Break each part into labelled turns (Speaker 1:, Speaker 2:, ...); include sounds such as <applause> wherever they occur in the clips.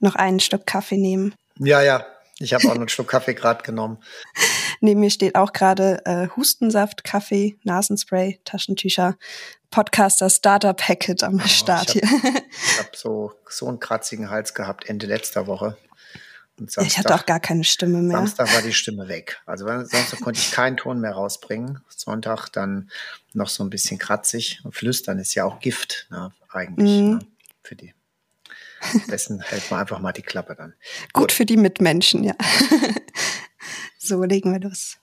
Speaker 1: noch einen Schluck Kaffee nehmen?
Speaker 2: Ja, ja. Ich habe auch noch einen Schluck Kaffee gerade genommen. <laughs>
Speaker 1: Neben mir steht auch gerade äh, Hustensaft, Kaffee, Nasenspray, Taschentücher, Podcaster Starter Packet am oh, Start
Speaker 2: ich
Speaker 1: hab,
Speaker 2: hier. ich <laughs> habe so, so einen kratzigen Hals gehabt Ende letzter Woche.
Speaker 1: Samstag, ich hatte auch gar keine Stimme mehr.
Speaker 2: Samstag war die Stimme weg. Also Samstag konnte ich keinen Ton mehr rausbringen. Sonntag dann noch so ein bisschen kratzig. Und Flüstern ist ja auch Gift, ne, eigentlich, mm. ne, für die. Dessen hält man einfach mal die Klappe dann.
Speaker 1: Gut, Gut für die Mitmenschen, ja. <laughs> so legen wir los.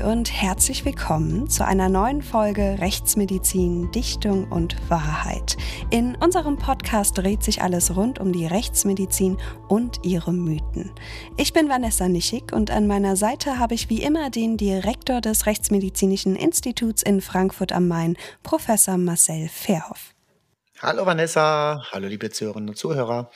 Speaker 1: Und herzlich willkommen zu einer neuen Folge Rechtsmedizin, Dichtung und Wahrheit. In unserem Podcast dreht sich alles rund um die Rechtsmedizin und ihre Mythen. Ich bin Vanessa Nischig und an meiner Seite habe ich wie immer den Direktor des Rechtsmedizinischen Instituts in Frankfurt am Main, Professor Marcel Verhoff.
Speaker 2: Hallo Vanessa, hallo liebe Zuhörerinnen und Zuhörer.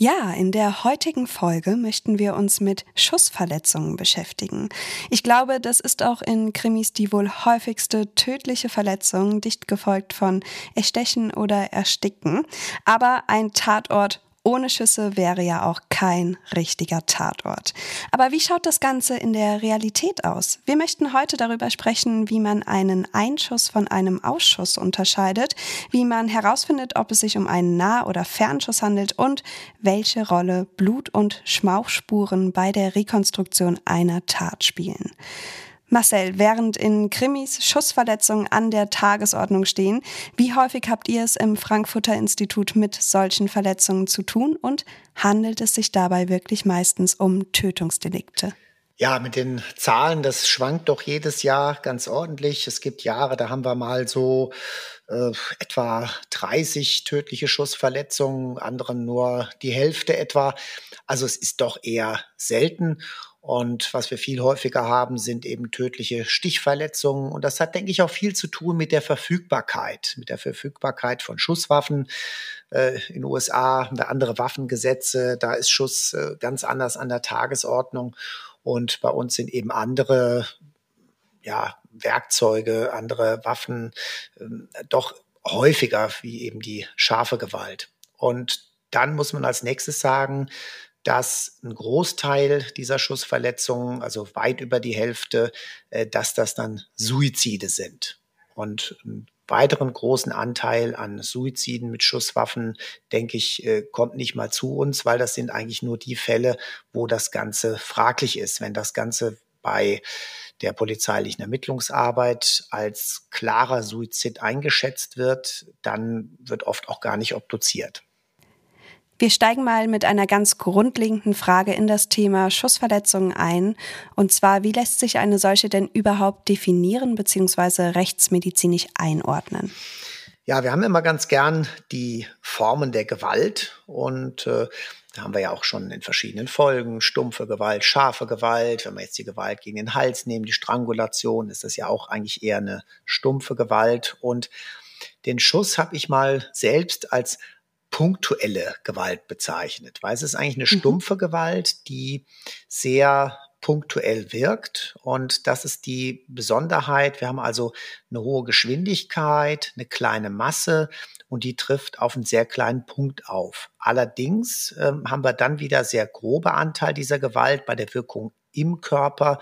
Speaker 1: Ja, in der heutigen Folge möchten wir uns mit Schussverletzungen beschäftigen. Ich glaube, das ist auch in Krimis die wohl häufigste tödliche Verletzung, dicht gefolgt von Erstechen oder Ersticken. Aber ein Tatort ohne Schüsse wäre ja auch kein richtiger Tatort. Aber wie schaut das Ganze in der Realität aus? Wir möchten heute darüber sprechen, wie man einen Einschuss von einem Ausschuss unterscheidet, wie man herausfindet, ob es sich um einen Nah- oder Fernschuss handelt und welche Rolle Blut- und Schmauchspuren bei der Rekonstruktion einer Tat spielen. Marcel, während in Krimis Schussverletzungen an der Tagesordnung stehen, wie häufig habt ihr es im Frankfurter Institut mit solchen Verletzungen zu tun und handelt es sich dabei wirklich meistens um Tötungsdelikte?
Speaker 2: Ja, mit den Zahlen, das schwankt doch jedes Jahr ganz ordentlich. Es gibt Jahre, da haben wir mal so äh, etwa 30 tödliche Schussverletzungen, anderen nur die Hälfte etwa. Also es ist doch eher selten. Und was wir viel häufiger haben, sind eben tödliche Stichverletzungen. Und das hat, denke ich, auch viel zu tun mit der Verfügbarkeit, mit der Verfügbarkeit von Schusswaffen. Äh, in den USA haben wir andere Waffengesetze, da ist Schuss äh, ganz anders an der Tagesordnung. Und bei uns sind eben andere ja, Werkzeuge, andere Waffen äh, doch häufiger wie eben die scharfe Gewalt. Und dann muss man als nächstes sagen, dass ein Großteil dieser Schussverletzungen, also weit über die Hälfte, äh, dass das dann Suizide sind. Und einen weiteren großen Anteil an Suiziden mit Schusswaffen, denke ich, äh, kommt nicht mal zu uns, weil das sind eigentlich nur die Fälle, wo das Ganze fraglich ist. Wenn das Ganze bei der polizeilichen Ermittlungsarbeit als klarer Suizid eingeschätzt wird, dann wird oft auch gar nicht obduziert.
Speaker 1: Wir steigen mal mit einer ganz grundlegenden Frage in das Thema Schussverletzungen ein. Und zwar, wie lässt sich eine solche denn überhaupt definieren bzw. rechtsmedizinisch einordnen?
Speaker 2: Ja, wir haben immer ganz gern die Formen der Gewalt und äh, da haben wir ja auch schon in verschiedenen Folgen stumpfe Gewalt, scharfe Gewalt. Wenn wir jetzt die Gewalt gegen den Hals nehmen, die Strangulation, ist das ja auch eigentlich eher eine stumpfe Gewalt. Und den Schuss habe ich mal selbst als punktuelle Gewalt bezeichnet, weil es ist eigentlich eine mhm. stumpfe Gewalt, die sehr punktuell wirkt. Und das ist die Besonderheit. Wir haben also eine hohe Geschwindigkeit, eine kleine Masse und die trifft auf einen sehr kleinen Punkt auf. Allerdings ähm, haben wir dann wieder sehr grobe Anteil dieser Gewalt bei der Wirkung im Körper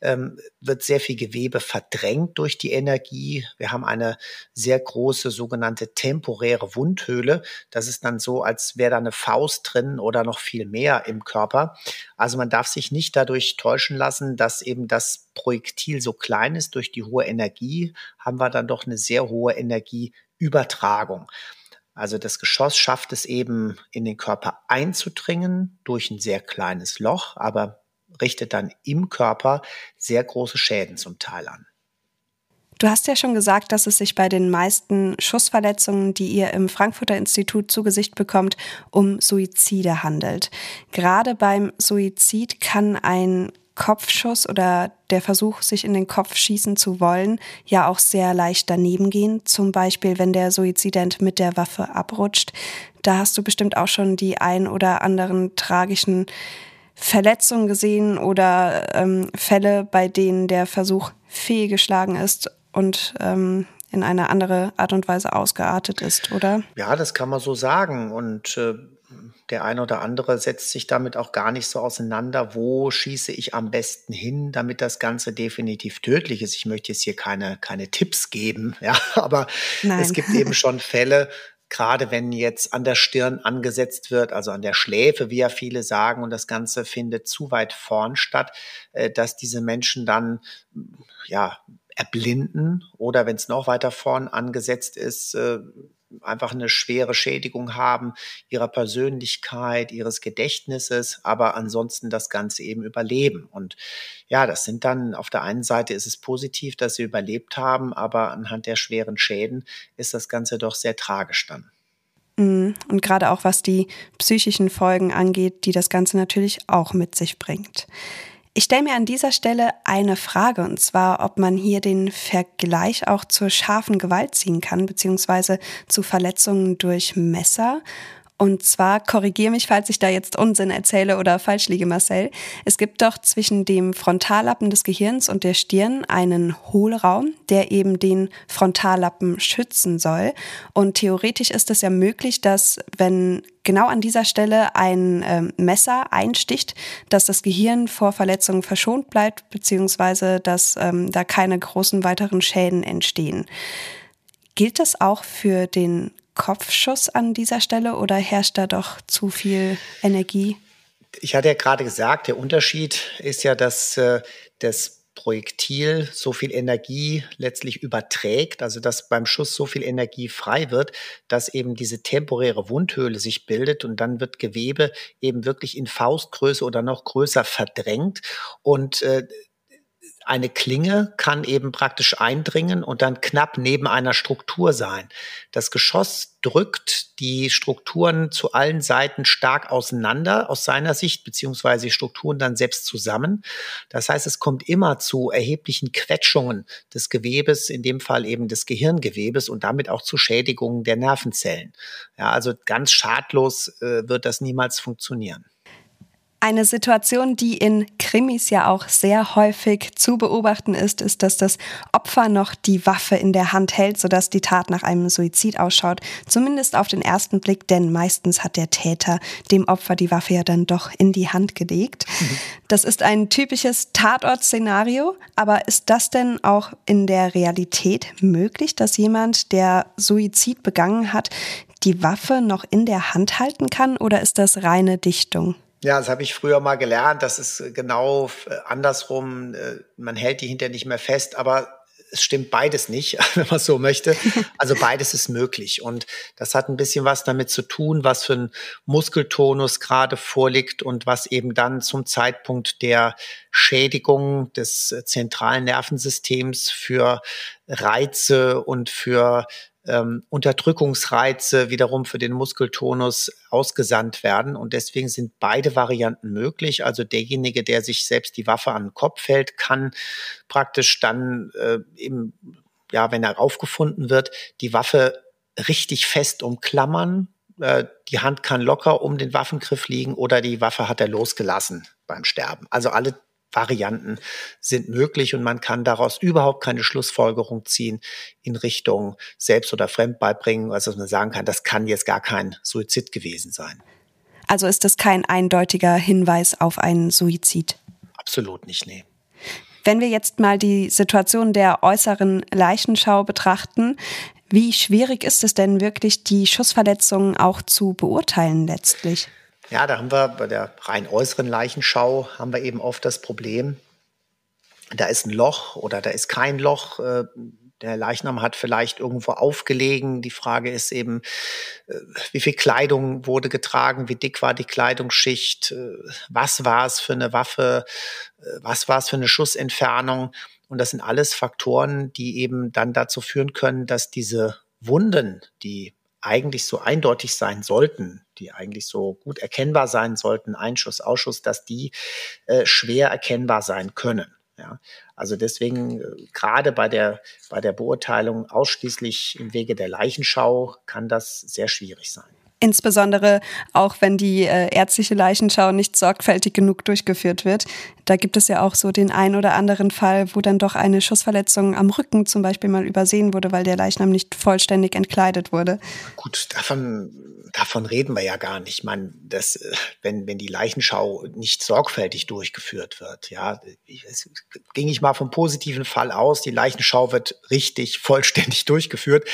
Speaker 2: ähm, wird sehr viel Gewebe verdrängt durch die Energie. Wir haben eine sehr große sogenannte temporäre Wundhöhle. Das ist dann so, als wäre da eine Faust drin oder noch viel mehr im Körper. Also man darf sich nicht dadurch täuschen lassen, dass eben das Projektil so klein ist. Durch die hohe Energie haben wir dann doch eine sehr hohe Energieübertragung. Also das Geschoss schafft es eben in den Körper einzudringen durch ein sehr kleines Loch, aber richtet dann im Körper sehr große Schäden zum Teil an.
Speaker 1: Du hast ja schon gesagt, dass es sich bei den meisten Schussverletzungen, die ihr im Frankfurter Institut zu Gesicht bekommt, um Suizide handelt. Gerade beim Suizid kann ein Kopfschuss oder der Versuch, sich in den Kopf schießen zu wollen, ja auch sehr leicht daneben gehen. Zum Beispiel, wenn der Suizident mit der Waffe abrutscht. Da hast du bestimmt auch schon die ein oder anderen tragischen Verletzungen gesehen oder ähm, Fälle, bei denen der Versuch fehlgeschlagen ist und ähm, in eine andere Art und Weise ausgeartet ist, oder?
Speaker 2: Ja, das kann man so sagen. Und äh, der eine oder andere setzt sich damit auch gar nicht so auseinander, wo schieße ich am besten hin, damit das Ganze definitiv tödlich ist. Ich möchte jetzt hier keine, keine Tipps geben, <laughs> ja, aber Nein. es gibt eben schon Fälle, gerade wenn jetzt an der Stirn angesetzt wird, also an der Schläfe, wie ja viele sagen, und das Ganze findet zu weit vorn statt, äh, dass diese Menschen dann ja erblinden oder wenn es noch weiter vorn angesetzt ist, äh, einfach eine schwere Schädigung haben ihrer Persönlichkeit, ihres Gedächtnisses, aber ansonsten das Ganze eben überleben. Und ja, das sind dann auf der einen Seite ist es positiv, dass sie überlebt haben, aber anhand der schweren Schäden ist das Ganze doch sehr tragisch dann.
Speaker 1: Mhm. Und gerade auch was die psychischen Folgen angeht, die das Ganze natürlich auch mit sich bringt. Ich stelle mir an dieser Stelle eine Frage, und zwar, ob man hier den Vergleich auch zur scharfen Gewalt ziehen kann, beziehungsweise zu Verletzungen durch Messer und zwar korrigiere mich, falls ich da jetzt Unsinn erzähle oder falsch liege, Marcel. Es gibt doch zwischen dem Frontallappen des Gehirns und der Stirn einen Hohlraum, der eben den Frontallappen schützen soll. Und theoretisch ist es ja möglich, dass wenn genau an dieser Stelle ein äh, Messer einsticht, dass das Gehirn vor Verletzungen verschont bleibt, beziehungsweise dass ähm, da keine großen weiteren Schäden entstehen. Gilt das auch für den Kopfschuss an dieser Stelle oder herrscht da doch zu viel Energie?
Speaker 2: Ich hatte ja gerade gesagt, der Unterschied ist ja, dass äh, das Projektil so viel Energie letztlich überträgt, also dass beim Schuss so viel Energie frei wird, dass eben diese temporäre Wundhöhle sich bildet und dann wird Gewebe eben wirklich in Faustgröße oder noch größer verdrängt und äh, eine Klinge kann eben praktisch eindringen und dann knapp neben einer Struktur sein. Das Geschoss drückt die Strukturen zu allen Seiten stark auseinander aus seiner Sicht, beziehungsweise die Strukturen dann selbst zusammen. Das heißt, es kommt immer zu erheblichen Quetschungen des Gewebes, in dem Fall eben des Gehirngewebes und damit auch zu Schädigungen der Nervenzellen. Ja, also ganz schadlos äh, wird das niemals funktionieren.
Speaker 1: Eine Situation, die in Krimis ja auch sehr häufig zu beobachten ist, ist, dass das Opfer noch die Waffe in der Hand hält, sodass die Tat nach einem Suizid ausschaut. Zumindest auf den ersten Blick, denn meistens hat der Täter dem Opfer die Waffe ja dann doch in die Hand gelegt. Mhm. Das ist ein typisches Tatortszenario, aber ist das denn auch in der Realität möglich, dass jemand, der Suizid begangen hat, die Waffe noch in der Hand halten kann oder ist das reine Dichtung?
Speaker 2: Ja, das habe ich früher mal gelernt. Das ist äh, genau äh, andersrum. Äh, man hält die hinterher nicht mehr fest, aber es stimmt beides nicht, <laughs> wenn man so möchte. Also beides ist möglich. Und das hat ein bisschen was damit zu tun, was für ein Muskeltonus gerade vorliegt und was eben dann zum Zeitpunkt der Schädigung des zentralen Nervensystems für Reize und für ähm, Unterdrückungsreize wiederum für den Muskeltonus ausgesandt werden. Und deswegen sind beide Varianten möglich. Also derjenige, der sich selbst die Waffe an den Kopf hält, kann praktisch dann äh, eben, ja, wenn er aufgefunden wird, die Waffe richtig fest umklammern. Äh, die Hand kann locker um den Waffengriff liegen oder die Waffe hat er losgelassen beim Sterben. Also alle Varianten sind möglich und man kann daraus überhaupt keine Schlussfolgerung ziehen in Richtung Selbst- oder Fremdbeibringen, also dass man sagen kann, das kann jetzt gar kein Suizid gewesen sein.
Speaker 1: Also ist das kein eindeutiger Hinweis auf einen Suizid?
Speaker 2: Absolut nicht, nee.
Speaker 1: Wenn wir jetzt mal die Situation der äußeren Leichenschau betrachten, wie schwierig ist es denn wirklich, die Schussverletzungen auch zu beurteilen letztlich?
Speaker 2: Ja, da haben wir bei der rein äußeren Leichenschau haben wir eben oft das Problem, da ist ein Loch oder da ist kein Loch. Äh, der Leichnam hat vielleicht irgendwo aufgelegen. Die Frage ist eben, äh, wie viel Kleidung wurde getragen, wie dick war die Kleidungsschicht, äh, was war es für eine Waffe, was war es für eine Schussentfernung. Und das sind alles Faktoren, die eben dann dazu führen können, dass diese Wunden, die eigentlich so eindeutig sein sollten, die eigentlich so gut erkennbar sein sollten, Einschuss, Ausschuss, dass die äh, schwer erkennbar sein können. Ja, also deswegen äh, gerade bei der, bei der Beurteilung ausschließlich im Wege der Leichenschau kann das sehr schwierig sein.
Speaker 1: Insbesondere auch, wenn die äh, ärztliche Leichenschau nicht sorgfältig genug durchgeführt wird. Da gibt es ja auch so den ein oder anderen Fall, wo dann doch eine Schussverletzung am Rücken zum Beispiel mal übersehen wurde, weil der Leichnam nicht vollständig entkleidet wurde.
Speaker 2: Gut, davon, davon reden wir ja gar nicht. Ich meine, das, äh, wenn, wenn die Leichenschau nicht sorgfältig durchgeführt wird, ja, es ging ich mal vom positiven Fall aus, die Leichenschau wird richtig vollständig <laughs> durchgeführt.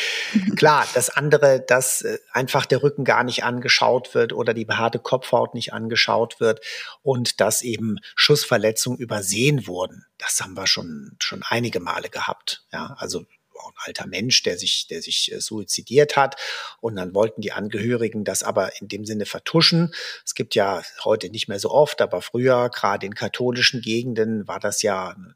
Speaker 2: Klar, das andere, dass äh, einfach der Rücken gar nicht angeschaut wird oder die behaarte Kopfhaut nicht angeschaut wird und dass eben Schussverletzungen Verletzungen übersehen wurden. Das haben wir schon, schon einige Male gehabt. Ja, also ein alter Mensch, der sich, der sich äh, suizidiert hat. Und dann wollten die Angehörigen das aber in dem Sinne vertuschen. Es gibt ja heute nicht mehr so oft, aber früher, gerade in katholischen Gegenden, war das ja eine,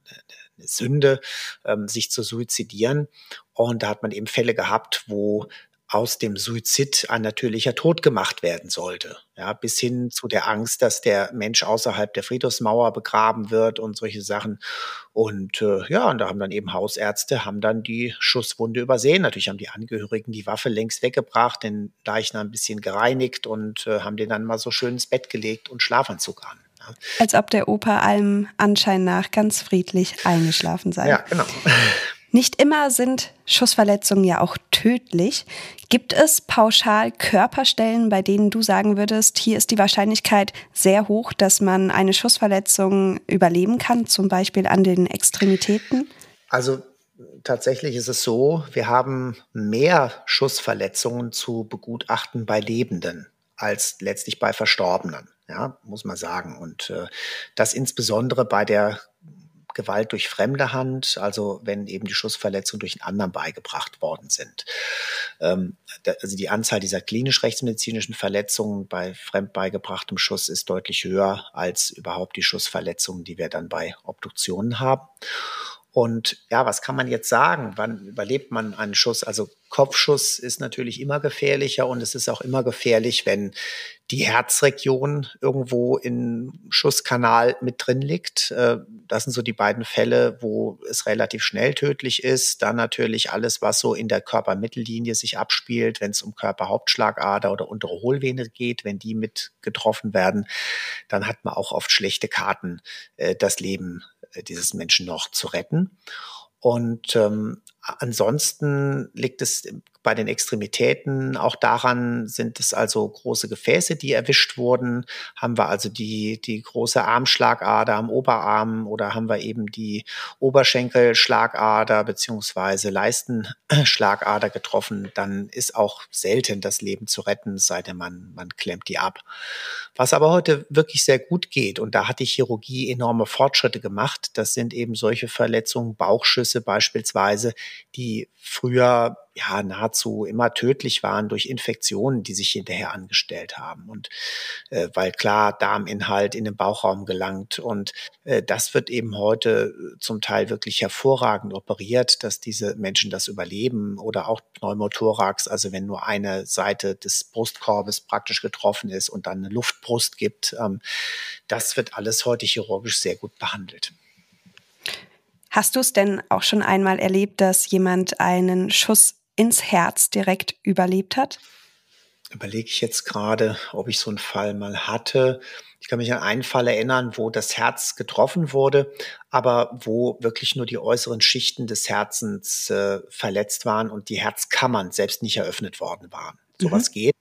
Speaker 2: eine Sünde, ähm, sich zu suizidieren. Und da hat man eben Fälle gehabt, wo aus dem Suizid ein natürlicher Tod gemacht werden sollte. Ja, bis hin zu der Angst, dass der Mensch außerhalb der Friedhofsmauer begraben wird und solche Sachen. Und äh, ja, und da haben dann eben Hausärzte, haben dann die Schusswunde übersehen. Natürlich haben die Angehörigen die Waffe längst weggebracht, den Leichnam ein bisschen gereinigt und äh, haben den dann mal so schön ins Bett gelegt und Schlafanzug an. Ja.
Speaker 1: Als ob der Opa allem Anschein nach ganz friedlich eingeschlafen sei.
Speaker 2: Ja, genau.
Speaker 1: Nicht immer sind Schussverletzungen ja auch tödlich. Gibt es pauschal Körperstellen, bei denen du sagen würdest, hier ist die Wahrscheinlichkeit sehr hoch, dass man eine Schussverletzung überleben kann, zum Beispiel an den Extremitäten?
Speaker 2: Also tatsächlich ist es so, wir haben mehr Schussverletzungen zu begutachten bei Lebenden als letztlich bei Verstorbenen. Ja, muss man sagen. Und äh, das insbesondere bei der Gewalt durch fremde Hand, also wenn eben die Schussverletzungen durch einen anderen beigebracht worden sind. Ähm, also die Anzahl dieser klinisch-rechtsmedizinischen Verletzungen bei fremd beigebrachtem Schuss ist deutlich höher als überhaupt die Schussverletzungen, die wir dann bei Obduktionen haben. Und ja, was kann man jetzt sagen? Wann überlebt man einen Schuss? Also Kopfschuss ist natürlich immer gefährlicher und es ist auch immer gefährlich, wenn die Herzregion irgendwo im Schusskanal mit drin liegt. Äh, das sind so die beiden Fälle, wo es relativ schnell tödlich ist. Dann natürlich alles, was so in der Körpermittellinie sich abspielt, wenn es um Körperhauptschlagader oder untere Hohlvene geht, wenn die mit getroffen werden, dann hat man auch oft schlechte Karten, äh, das Leben äh, dieses Menschen noch zu retten. Und ähm, ansonsten liegt es bei den Extremitäten auch daran, sind es also große Gefäße, die erwischt wurden. Haben wir also die, die große Armschlagader am Oberarm oder haben wir eben die Oberschenkelschlagader beziehungsweise Leistenschlagader getroffen, dann ist auch selten das Leben zu retten, sei denn man, man klemmt die ab. Was aber heute wirklich sehr gut geht, und da hat die Chirurgie enorme Fortschritte gemacht, das sind eben solche Verletzungen, Bauchschüsse beispielsweise, die früher ja nahezu immer tödlich waren durch Infektionen, die sich hinterher angestellt haben. Und äh, weil klar Darminhalt in den Bauchraum gelangt. Und äh, das wird eben heute äh, zum Teil wirklich hervorragend operiert, dass diese Menschen das überleben oder auch Pneumothorax, also wenn nur eine Seite des Brustkorbes praktisch getroffen ist und dann eine Luftbrust gibt. Ähm, das wird alles heute chirurgisch sehr gut behandelt.
Speaker 1: Hast du es denn auch schon einmal erlebt, dass jemand einen Schuss ins Herz direkt überlebt hat?
Speaker 2: Überlege ich jetzt gerade, ob ich so einen Fall mal hatte. Ich kann mich an einen Fall erinnern, wo das Herz getroffen wurde, aber wo wirklich nur die äußeren Schichten des Herzens äh, verletzt waren und die Herzkammern selbst nicht eröffnet worden waren. Sowas mhm. geht.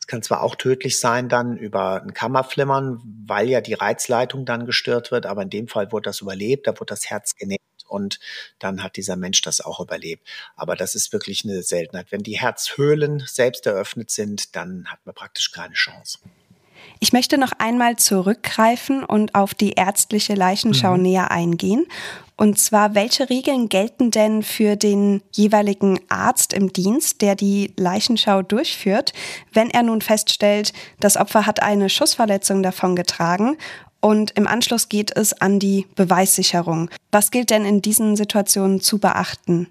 Speaker 2: Es kann zwar auch tödlich sein dann über ein Kammerflimmern, weil ja die Reizleitung dann gestört wird, aber in dem Fall wurde das überlebt, da wurde das Herz genäht und dann hat dieser Mensch das auch überlebt. Aber das ist wirklich eine Seltenheit. Wenn die Herzhöhlen selbst eröffnet sind, dann hat man praktisch keine Chance.
Speaker 1: Ich möchte noch einmal zurückgreifen und auf die ärztliche Leichenschau mhm. näher eingehen. Und zwar, welche Regeln gelten denn für den jeweiligen Arzt im Dienst, der die Leichenschau durchführt, wenn er nun feststellt, das Opfer hat eine Schussverletzung davongetragen und im Anschluss geht es an die Beweissicherung. Was gilt denn in diesen Situationen zu beachten?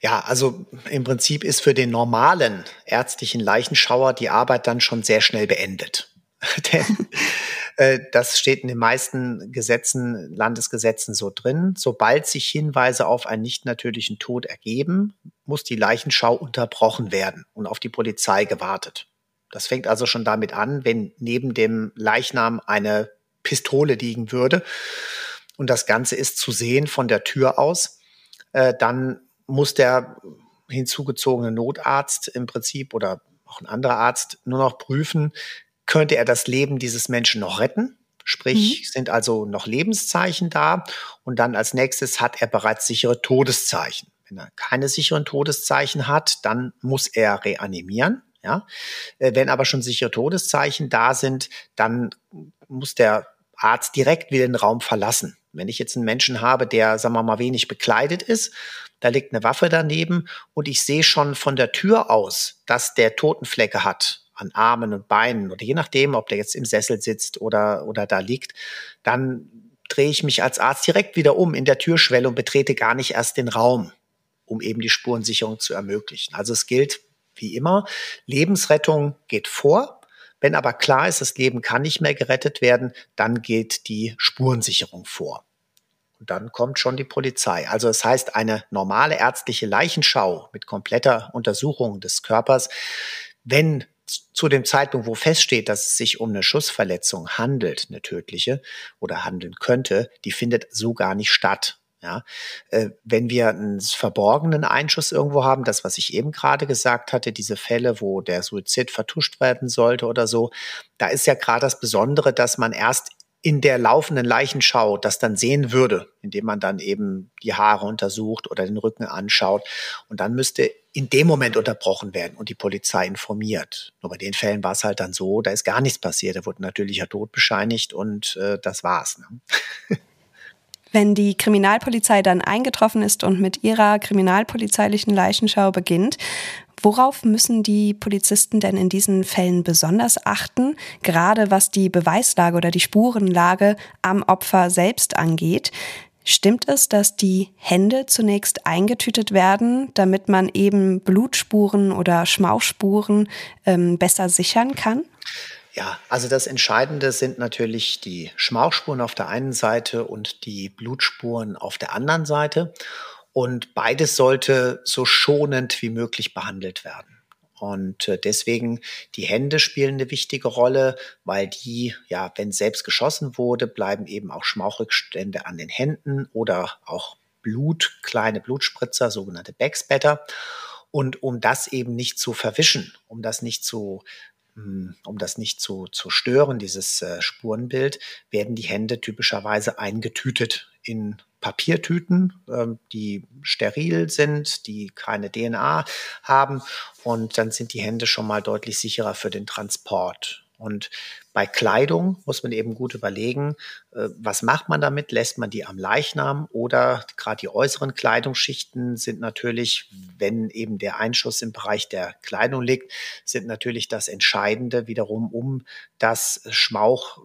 Speaker 2: Ja, also im Prinzip ist für den normalen ärztlichen Leichenschauer die Arbeit dann schon sehr schnell beendet. <laughs> Denn äh, das steht in den meisten Gesetzen, Landesgesetzen so drin. Sobald sich Hinweise auf einen nicht natürlichen Tod ergeben, muss die Leichenschau unterbrochen werden und auf die Polizei gewartet. Das fängt also schon damit an, wenn neben dem Leichnam eine Pistole liegen würde und das Ganze ist zu sehen von der Tür aus, äh, dann muss der hinzugezogene Notarzt im Prinzip oder auch ein anderer Arzt nur noch prüfen, könnte er das Leben dieses Menschen noch retten? Sprich, mhm. sind also noch Lebenszeichen da und dann als nächstes hat er bereits sichere Todeszeichen. Wenn er keine sicheren Todeszeichen hat, dann muss er reanimieren. Ja? Äh, wenn aber schon sichere Todeszeichen da sind, dann muss der Arzt direkt wieder den Raum verlassen. Wenn ich jetzt einen Menschen habe, der, sagen wir mal, wenig bekleidet ist, da liegt eine Waffe daneben und ich sehe schon von der Tür aus, dass der Totenflecke hat an Armen und Beinen oder je nachdem, ob der jetzt im Sessel sitzt oder, oder da liegt, dann drehe ich mich als Arzt direkt wieder um in der Türschwelle und betrete gar nicht erst den Raum, um eben die Spurensicherung zu ermöglichen. Also es gilt wie immer, Lebensrettung geht vor. Wenn aber klar ist, das Leben kann nicht mehr gerettet werden, dann geht die Spurensicherung vor. Und dann kommt schon die Polizei. Also das heißt, eine normale ärztliche Leichenschau mit kompletter Untersuchung des Körpers, wenn zu dem Zeitpunkt, wo feststeht, dass es sich um eine Schussverletzung handelt, eine tödliche oder handeln könnte, die findet so gar nicht statt. Ja, äh, wenn wir einen verborgenen Einschuss irgendwo haben, das, was ich eben gerade gesagt hatte, diese Fälle, wo der Suizid vertuscht werden sollte oder so, da ist ja gerade das Besondere, dass man erst in der laufenden Leichenschau das dann sehen würde, indem man dann eben die Haare untersucht oder den Rücken anschaut. Und dann müsste in dem Moment unterbrochen werden und die Polizei informiert. Nur bei den Fällen war es halt dann so, da ist gar nichts passiert. Da wurde natürlicher Tod bescheinigt und äh, das war's. Ne? <laughs>
Speaker 1: Wenn die Kriminalpolizei dann eingetroffen ist und mit ihrer kriminalpolizeilichen Leichenschau beginnt, Worauf müssen die Polizisten denn in diesen Fällen besonders achten, gerade was die Beweislage oder die Spurenlage am Opfer selbst angeht? Stimmt es, dass die Hände zunächst eingetütet werden, damit man eben Blutspuren oder Schmauchspuren ähm, besser sichern kann?
Speaker 2: Ja, also das Entscheidende sind natürlich die Schmauchspuren auf der einen Seite und die Blutspuren auf der anderen Seite. Und beides sollte so schonend wie möglich behandelt werden. Und äh, deswegen die Hände spielen eine wichtige Rolle, weil die, ja, wenn selbst geschossen wurde, bleiben eben auch Schmauchrückstände an den Händen oder auch Blut, kleine Blutspritzer, sogenannte Backspatter. Und um das eben nicht zu verwischen, um das nicht zu um das nicht zu, zu stören, dieses äh, Spurenbild, werden die Hände typischerweise eingetütet in Papiertüten, ähm, die steril sind, die keine DNA haben. Und dann sind die Hände schon mal deutlich sicherer für den Transport. Und bei Kleidung muss man eben gut überlegen, äh, was macht man damit? Lässt man die am Leichnam oder gerade die äußeren Kleidungsschichten sind natürlich, wenn eben der Einschuss im Bereich der Kleidung liegt, sind natürlich das Entscheidende wiederum, um das Schmauch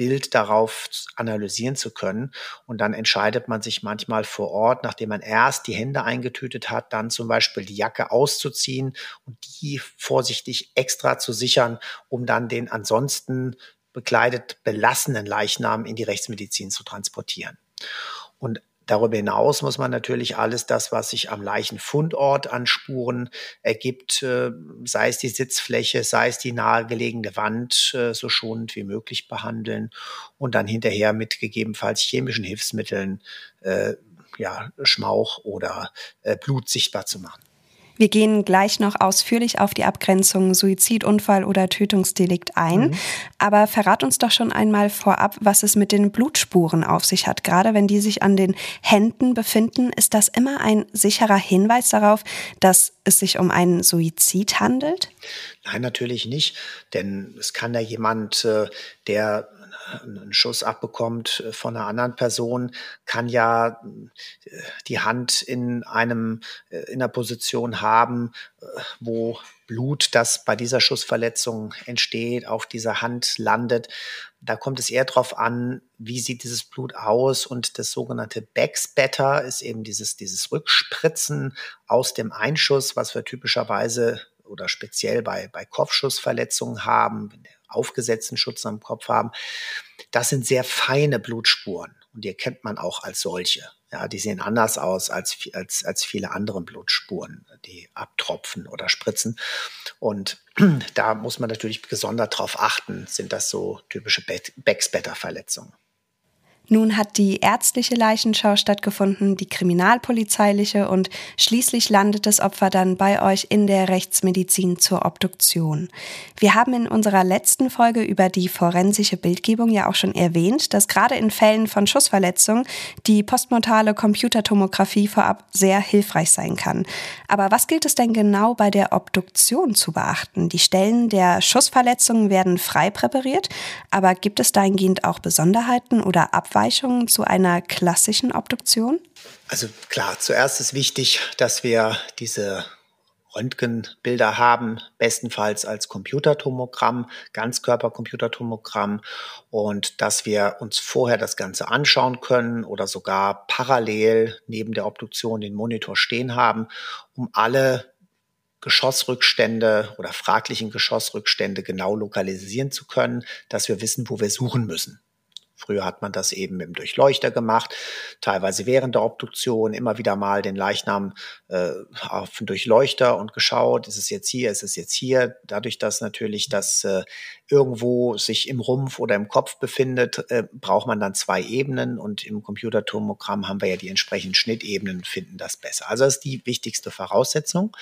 Speaker 2: Bild darauf analysieren zu können. Und dann entscheidet man sich manchmal vor Ort, nachdem man erst die Hände eingetütet hat, dann zum Beispiel die Jacke auszuziehen und die vorsichtig extra zu sichern, um dann den ansonsten bekleidet belassenen Leichnam in die Rechtsmedizin zu transportieren. Und Darüber hinaus muss man natürlich alles das, was sich am Leichenfundort an Spuren ergibt, äh, sei es die Sitzfläche, sei es die nahegelegene Wand, äh, so schonend wie möglich behandeln und dann hinterher mit gegebenenfalls chemischen Hilfsmitteln äh, ja, Schmauch oder Blut sichtbar zu machen.
Speaker 1: Wir gehen gleich noch ausführlich auf die Abgrenzung Suizidunfall oder Tötungsdelikt ein. Mhm. Aber verrat uns doch schon einmal vorab, was es mit den Blutspuren auf sich hat. Gerade wenn die sich an den Händen befinden, ist das immer ein sicherer Hinweis darauf, dass es sich um einen Suizid handelt?
Speaker 2: Nein, natürlich nicht. Denn es kann ja jemand, äh, der einen Schuss abbekommt äh, von einer anderen Person, kann ja äh, die Hand in einem in einer Position haben, äh, wo Blut, das bei dieser Schussverletzung entsteht, auf dieser Hand landet. Da kommt es eher darauf an, wie sieht dieses Blut aus und das sogenannte Backspatter ist eben dieses, dieses Rückspritzen aus dem Einschuss, was wir typischerweise oder speziell bei, bei Kopfschussverletzungen haben, aufgesetzten Schutz am Kopf haben. Das sind sehr feine Blutspuren und die erkennt man auch als solche. Ja, die sehen anders aus als, als, als viele andere Blutspuren, die abtropfen oder spritzen. Und <clears throat> da muss man natürlich gesondert darauf achten, sind das so typische Backspatter-Verletzungen.
Speaker 1: Nun hat die ärztliche Leichenschau stattgefunden, die kriminalpolizeiliche und schließlich landet das Opfer dann bei euch in der Rechtsmedizin zur Obduktion. Wir haben in unserer letzten Folge über die forensische Bildgebung ja auch schon erwähnt, dass gerade in Fällen von Schussverletzungen die postmortale Computertomographie vorab sehr hilfreich sein kann. Aber was gilt es denn genau bei der Obduktion zu beachten? Die Stellen der Schussverletzungen werden frei präpariert, aber gibt es dahingehend auch Besonderheiten oder Abweichungen? Abweichungen zu einer klassischen Obduktion?
Speaker 2: Also klar, zuerst ist wichtig, dass wir diese Röntgenbilder haben, bestenfalls als Computertomogramm, Ganzkörpercomputertomogramm und dass wir uns vorher das Ganze anschauen können oder sogar parallel neben der Obduktion den Monitor stehen haben, um alle Geschossrückstände oder fraglichen Geschossrückstände genau lokalisieren zu können, dass wir wissen, wo wir suchen müssen. Früher hat man das eben dem Durchleuchter gemacht, teilweise während der Obduktion immer wieder mal den Leichnam äh, auf den Durchleuchter und geschaut, ist es jetzt hier, ist es jetzt hier. Dadurch, dass natürlich das äh, irgendwo sich im Rumpf oder im Kopf befindet, äh, braucht man dann zwei Ebenen und im Computertomogramm haben wir ja die entsprechenden Schnittebenen, finden das besser. Also das ist die wichtigste Voraussetzung.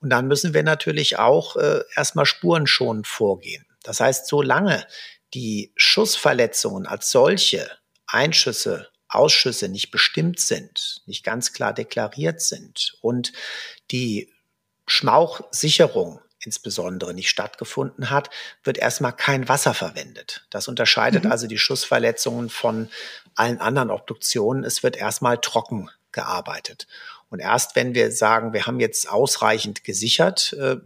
Speaker 2: Und dann müssen wir natürlich auch äh, erstmal spurenschonend vorgehen. Das heißt, solange die Schussverletzungen als solche, Einschüsse, Ausschüsse nicht bestimmt sind, nicht ganz klar deklariert sind und die Schmauchsicherung insbesondere nicht stattgefunden hat, wird erstmal kein Wasser verwendet. Das unterscheidet mhm. also die Schussverletzungen von allen anderen Obduktionen. Es wird erstmal trocken gearbeitet. Und erst wenn wir sagen, wir haben jetzt ausreichend gesichert, äh,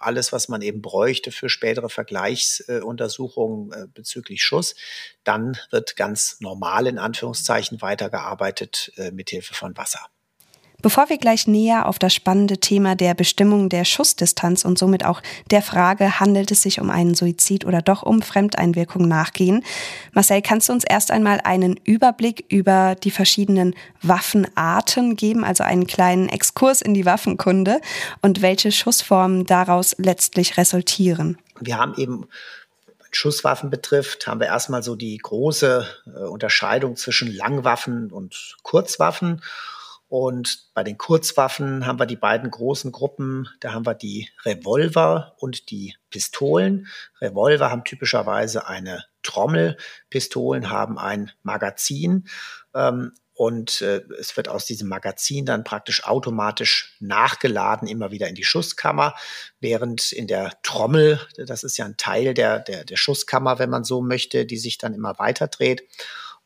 Speaker 2: alles, was man eben bräuchte für spätere Vergleichsuntersuchungen äh, bezüglich Schuss. Dann wird ganz normal in Anführungszeichen weitergearbeitet äh, mit Hilfe von Wasser.
Speaker 1: Bevor wir gleich näher auf das spannende Thema der Bestimmung der Schussdistanz und somit auch der Frage, handelt es sich um einen Suizid oder doch um Fremdeinwirkung nachgehen, Marcel, kannst du uns erst einmal einen Überblick über die verschiedenen Waffenarten geben, also einen kleinen Exkurs in die Waffenkunde und welche Schussformen daraus letztlich resultieren?
Speaker 2: Wir haben eben Schusswaffen betrifft, haben wir erstmal so die große äh, Unterscheidung zwischen Langwaffen und Kurzwaffen. Und bei den Kurzwaffen haben wir die beiden großen Gruppen. Da haben wir die Revolver und die Pistolen. Revolver haben typischerweise eine Trommel, Pistolen haben ein Magazin. Ähm, und äh, es wird aus diesem Magazin dann praktisch automatisch nachgeladen, immer wieder in die Schusskammer, während in der Trommel, das ist ja ein Teil der, der, der Schusskammer, wenn man so möchte, die sich dann immer weiter dreht.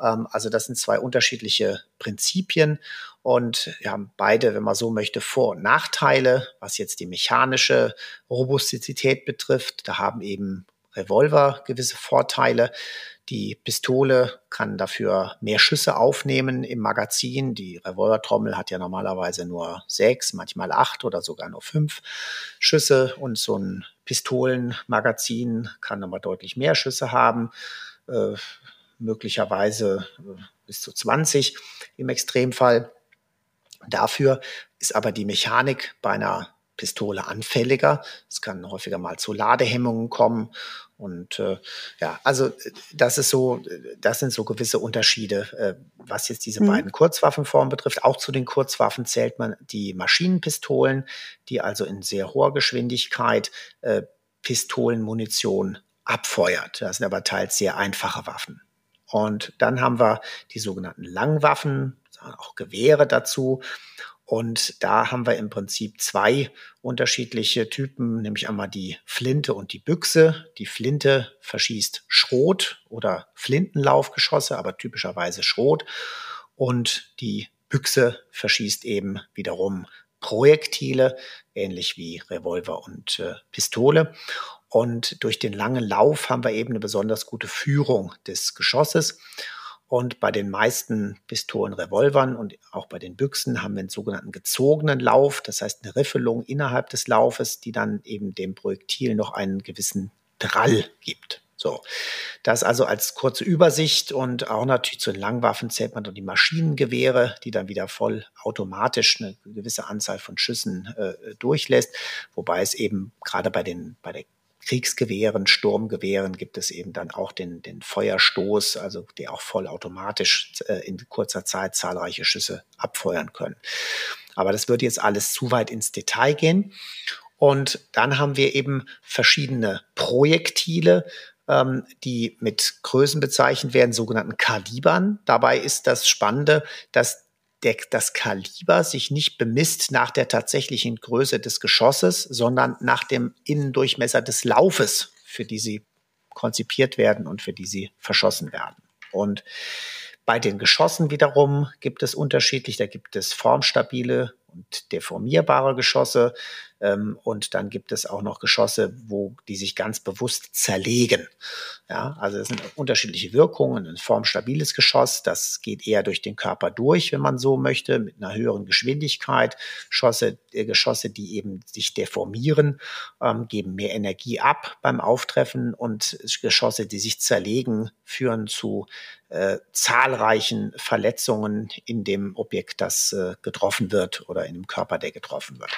Speaker 2: Ähm, also das sind zwei unterschiedliche Prinzipien und wir haben beide, wenn man so möchte, Vor- und Nachteile, was jetzt die mechanische Robustizität betrifft. Da haben eben Revolver gewisse Vorteile. Die Pistole kann dafür mehr Schüsse aufnehmen im Magazin. Die Revolvertrommel hat ja normalerweise nur sechs, manchmal acht oder sogar nur fünf Schüsse. Und so ein Pistolenmagazin kann nochmal deutlich mehr Schüsse haben. Äh, möglicherweise äh, bis zu 20 im Extremfall. Dafür ist aber die Mechanik bei einer Pistole anfälliger. Es kann häufiger mal zu Ladehemmungen kommen. Und äh, ja, also das ist so, das sind so gewisse Unterschiede, äh, was jetzt diese mhm. beiden Kurzwaffenformen betrifft. Auch zu den Kurzwaffen zählt man die Maschinenpistolen, die also in sehr hoher Geschwindigkeit äh, Pistolenmunition abfeuert. Das sind aber teils sehr einfache Waffen. Und dann haben wir die sogenannten Langwaffen, auch Gewehre dazu. Und da haben wir im Prinzip zwei unterschiedliche Typen, nämlich einmal die Flinte und die Büchse. Die Flinte verschießt Schrot oder Flintenlaufgeschosse, aber typischerweise Schrot. Und die Büchse verschießt eben wiederum Projektile, ähnlich wie Revolver und äh, Pistole. Und durch den langen Lauf haben wir eben eine besonders gute Führung des Geschosses. Und bei den meisten Pistolen, Revolvern und auch bei den Büchsen haben wir einen sogenannten gezogenen Lauf, das heißt eine Riffelung innerhalb des Laufes, die dann eben dem Projektil noch einen gewissen Drall gibt. So, das also als kurze Übersicht und auch natürlich zu den Langwaffen zählt man dann die Maschinengewehre, die dann wieder voll automatisch eine gewisse Anzahl von Schüssen äh, durchlässt, wobei es eben gerade bei den bei der Kriegsgewehren, Sturmgewehren gibt es eben dann auch den, den Feuerstoß, also der auch vollautomatisch äh, in kurzer Zeit zahlreiche Schüsse abfeuern können. Aber das würde jetzt alles zu weit ins Detail gehen. Und dann haben wir eben verschiedene Projektile, ähm, die mit Größen bezeichnet werden, sogenannten Kalibern. Dabei ist das Spannende, dass der, das Kaliber sich nicht bemisst nach der tatsächlichen Größe des Geschosses, sondern nach dem Innendurchmesser des Laufes, für die sie konzipiert werden und für die sie verschossen werden. Und bei den Geschossen wiederum gibt es unterschiedlich, da gibt es formstabile und deformierbare Geschosse. Ähm, und dann gibt es auch noch Geschosse, wo die sich ganz bewusst zerlegen. Ja, also es sind unterschiedliche Wirkungen. Ein formstabiles Geschoss, das geht eher durch den Körper durch, wenn man so möchte, mit einer höheren Geschwindigkeit. Geschosse, äh, Geschosse die eben sich deformieren, ähm, geben mehr Energie ab beim Auftreffen und Geschosse, die sich zerlegen, führen zu äh, zahlreichen Verletzungen in dem Objekt, das äh, getroffen wird oder in dem Körper, der getroffen wird.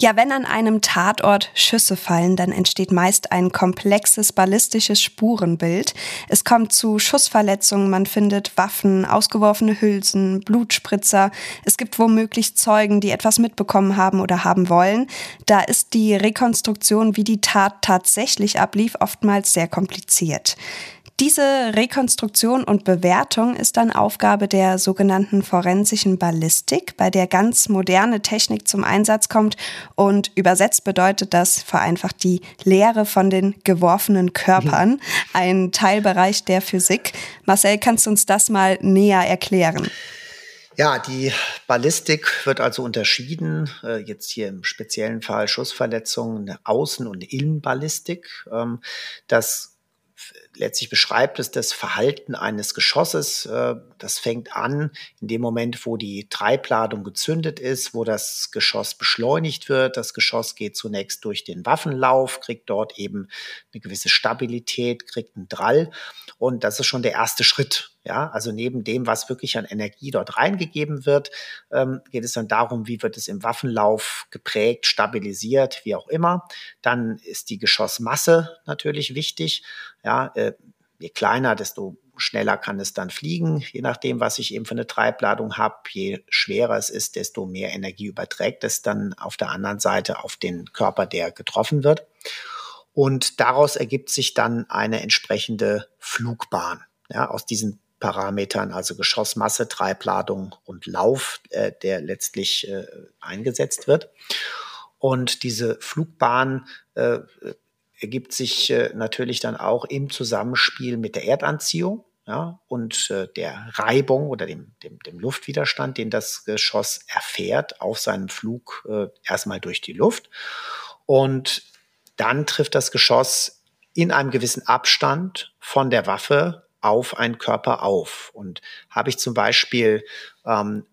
Speaker 1: Ja, wenn an einem Tatort Schüsse fallen, dann entsteht meist ein komplexes ballistisches Spurenbild. Es kommt zu Schussverletzungen, man findet Waffen, ausgeworfene Hülsen, Blutspritzer. Es gibt womöglich Zeugen, die etwas mitbekommen haben oder haben wollen. Da ist die Rekonstruktion, wie die Tat tatsächlich ablief, oftmals sehr kompliziert. Diese Rekonstruktion und Bewertung ist dann Aufgabe der sogenannten forensischen Ballistik, bei der ganz moderne Technik zum Einsatz kommt und übersetzt bedeutet das vereinfacht die Lehre von den geworfenen Körpern, ein Teilbereich der Physik. Marcel, kannst du uns das mal näher erklären?
Speaker 2: Ja, die Ballistik wird also unterschieden, äh, jetzt hier im speziellen Fall Schussverletzungen, Außen- und Innenballistik. Ähm, das letztlich beschreibt es das Verhalten eines Geschosses. Äh, das fängt an in dem Moment, wo die Treibladung gezündet ist, wo das Geschoss beschleunigt wird. Das Geschoss geht zunächst durch den Waffenlauf, kriegt dort eben eine gewisse Stabilität, kriegt einen Drall. Und das ist schon der erste Schritt. Ja, also neben dem, was wirklich an Energie dort reingegeben wird, ähm, geht es dann darum, wie wird es im Waffenlauf geprägt, stabilisiert, wie auch immer. Dann ist die Geschossmasse natürlich wichtig. Ja, äh, je kleiner, desto schneller kann es dann fliegen, je nachdem, was ich eben für eine Treibladung habe. Je schwerer es ist, desto mehr Energie überträgt es dann auf der anderen Seite auf den Körper, der getroffen wird. Und daraus ergibt sich dann eine entsprechende Flugbahn. Ja, aus diesen Parametern, also Geschossmasse, Treibladung und Lauf, äh, der letztlich äh, eingesetzt wird. Und diese Flugbahn äh, ergibt sich äh, natürlich dann auch im Zusammenspiel mit der Erdanziehung ja, und äh, der Reibung oder dem, dem, dem Luftwiderstand, den das Geschoss erfährt auf seinem Flug äh, erstmal durch die Luft. Und dann trifft das Geschoss in einem gewissen Abstand von der Waffe auf einen Körper auf. Und habe ich zum Beispiel ähm,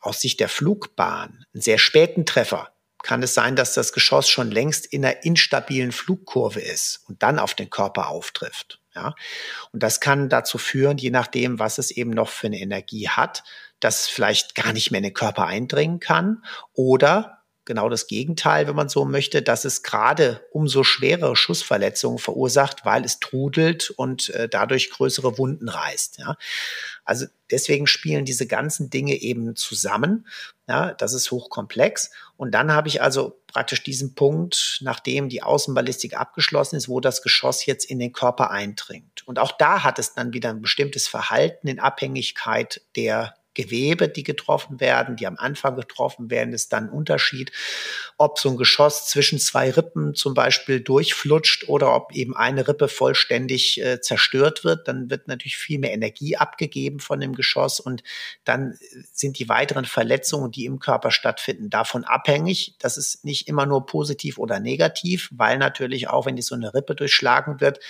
Speaker 2: aus Sicht der Flugbahn einen sehr späten Treffer, kann es sein, dass das Geschoss schon längst in einer instabilen Flugkurve ist und dann auf den Körper auftrifft. Ja, und das kann dazu führen, je nachdem, was es eben noch für eine Energie hat, dass es vielleicht gar nicht mehr in den Körper eindringen kann oder genau das Gegenteil, wenn man so möchte, dass es gerade umso schwerere Schussverletzungen verursacht, weil es trudelt und äh, dadurch größere Wunden reißt. Ja. Also deswegen spielen diese ganzen Dinge eben zusammen. Ja, das ist hochkomplex. Und dann habe ich also praktisch diesen Punkt, nachdem die Außenballistik abgeschlossen ist, wo das Geschoss jetzt in den Körper eindringt. Und auch da hat es dann wieder ein bestimmtes Verhalten in Abhängigkeit der Gewebe, die getroffen werden, die am Anfang getroffen werden, ist dann ein Unterschied, ob so ein Geschoss zwischen zwei Rippen zum Beispiel durchflutscht oder ob eben eine Rippe vollständig äh, zerstört wird. Dann wird natürlich viel mehr Energie abgegeben von dem Geschoss und dann sind die weiteren Verletzungen, die im Körper stattfinden, davon abhängig. Das ist nicht immer nur positiv oder negativ, weil natürlich auch, wenn die so eine Rippe durchschlagen wird,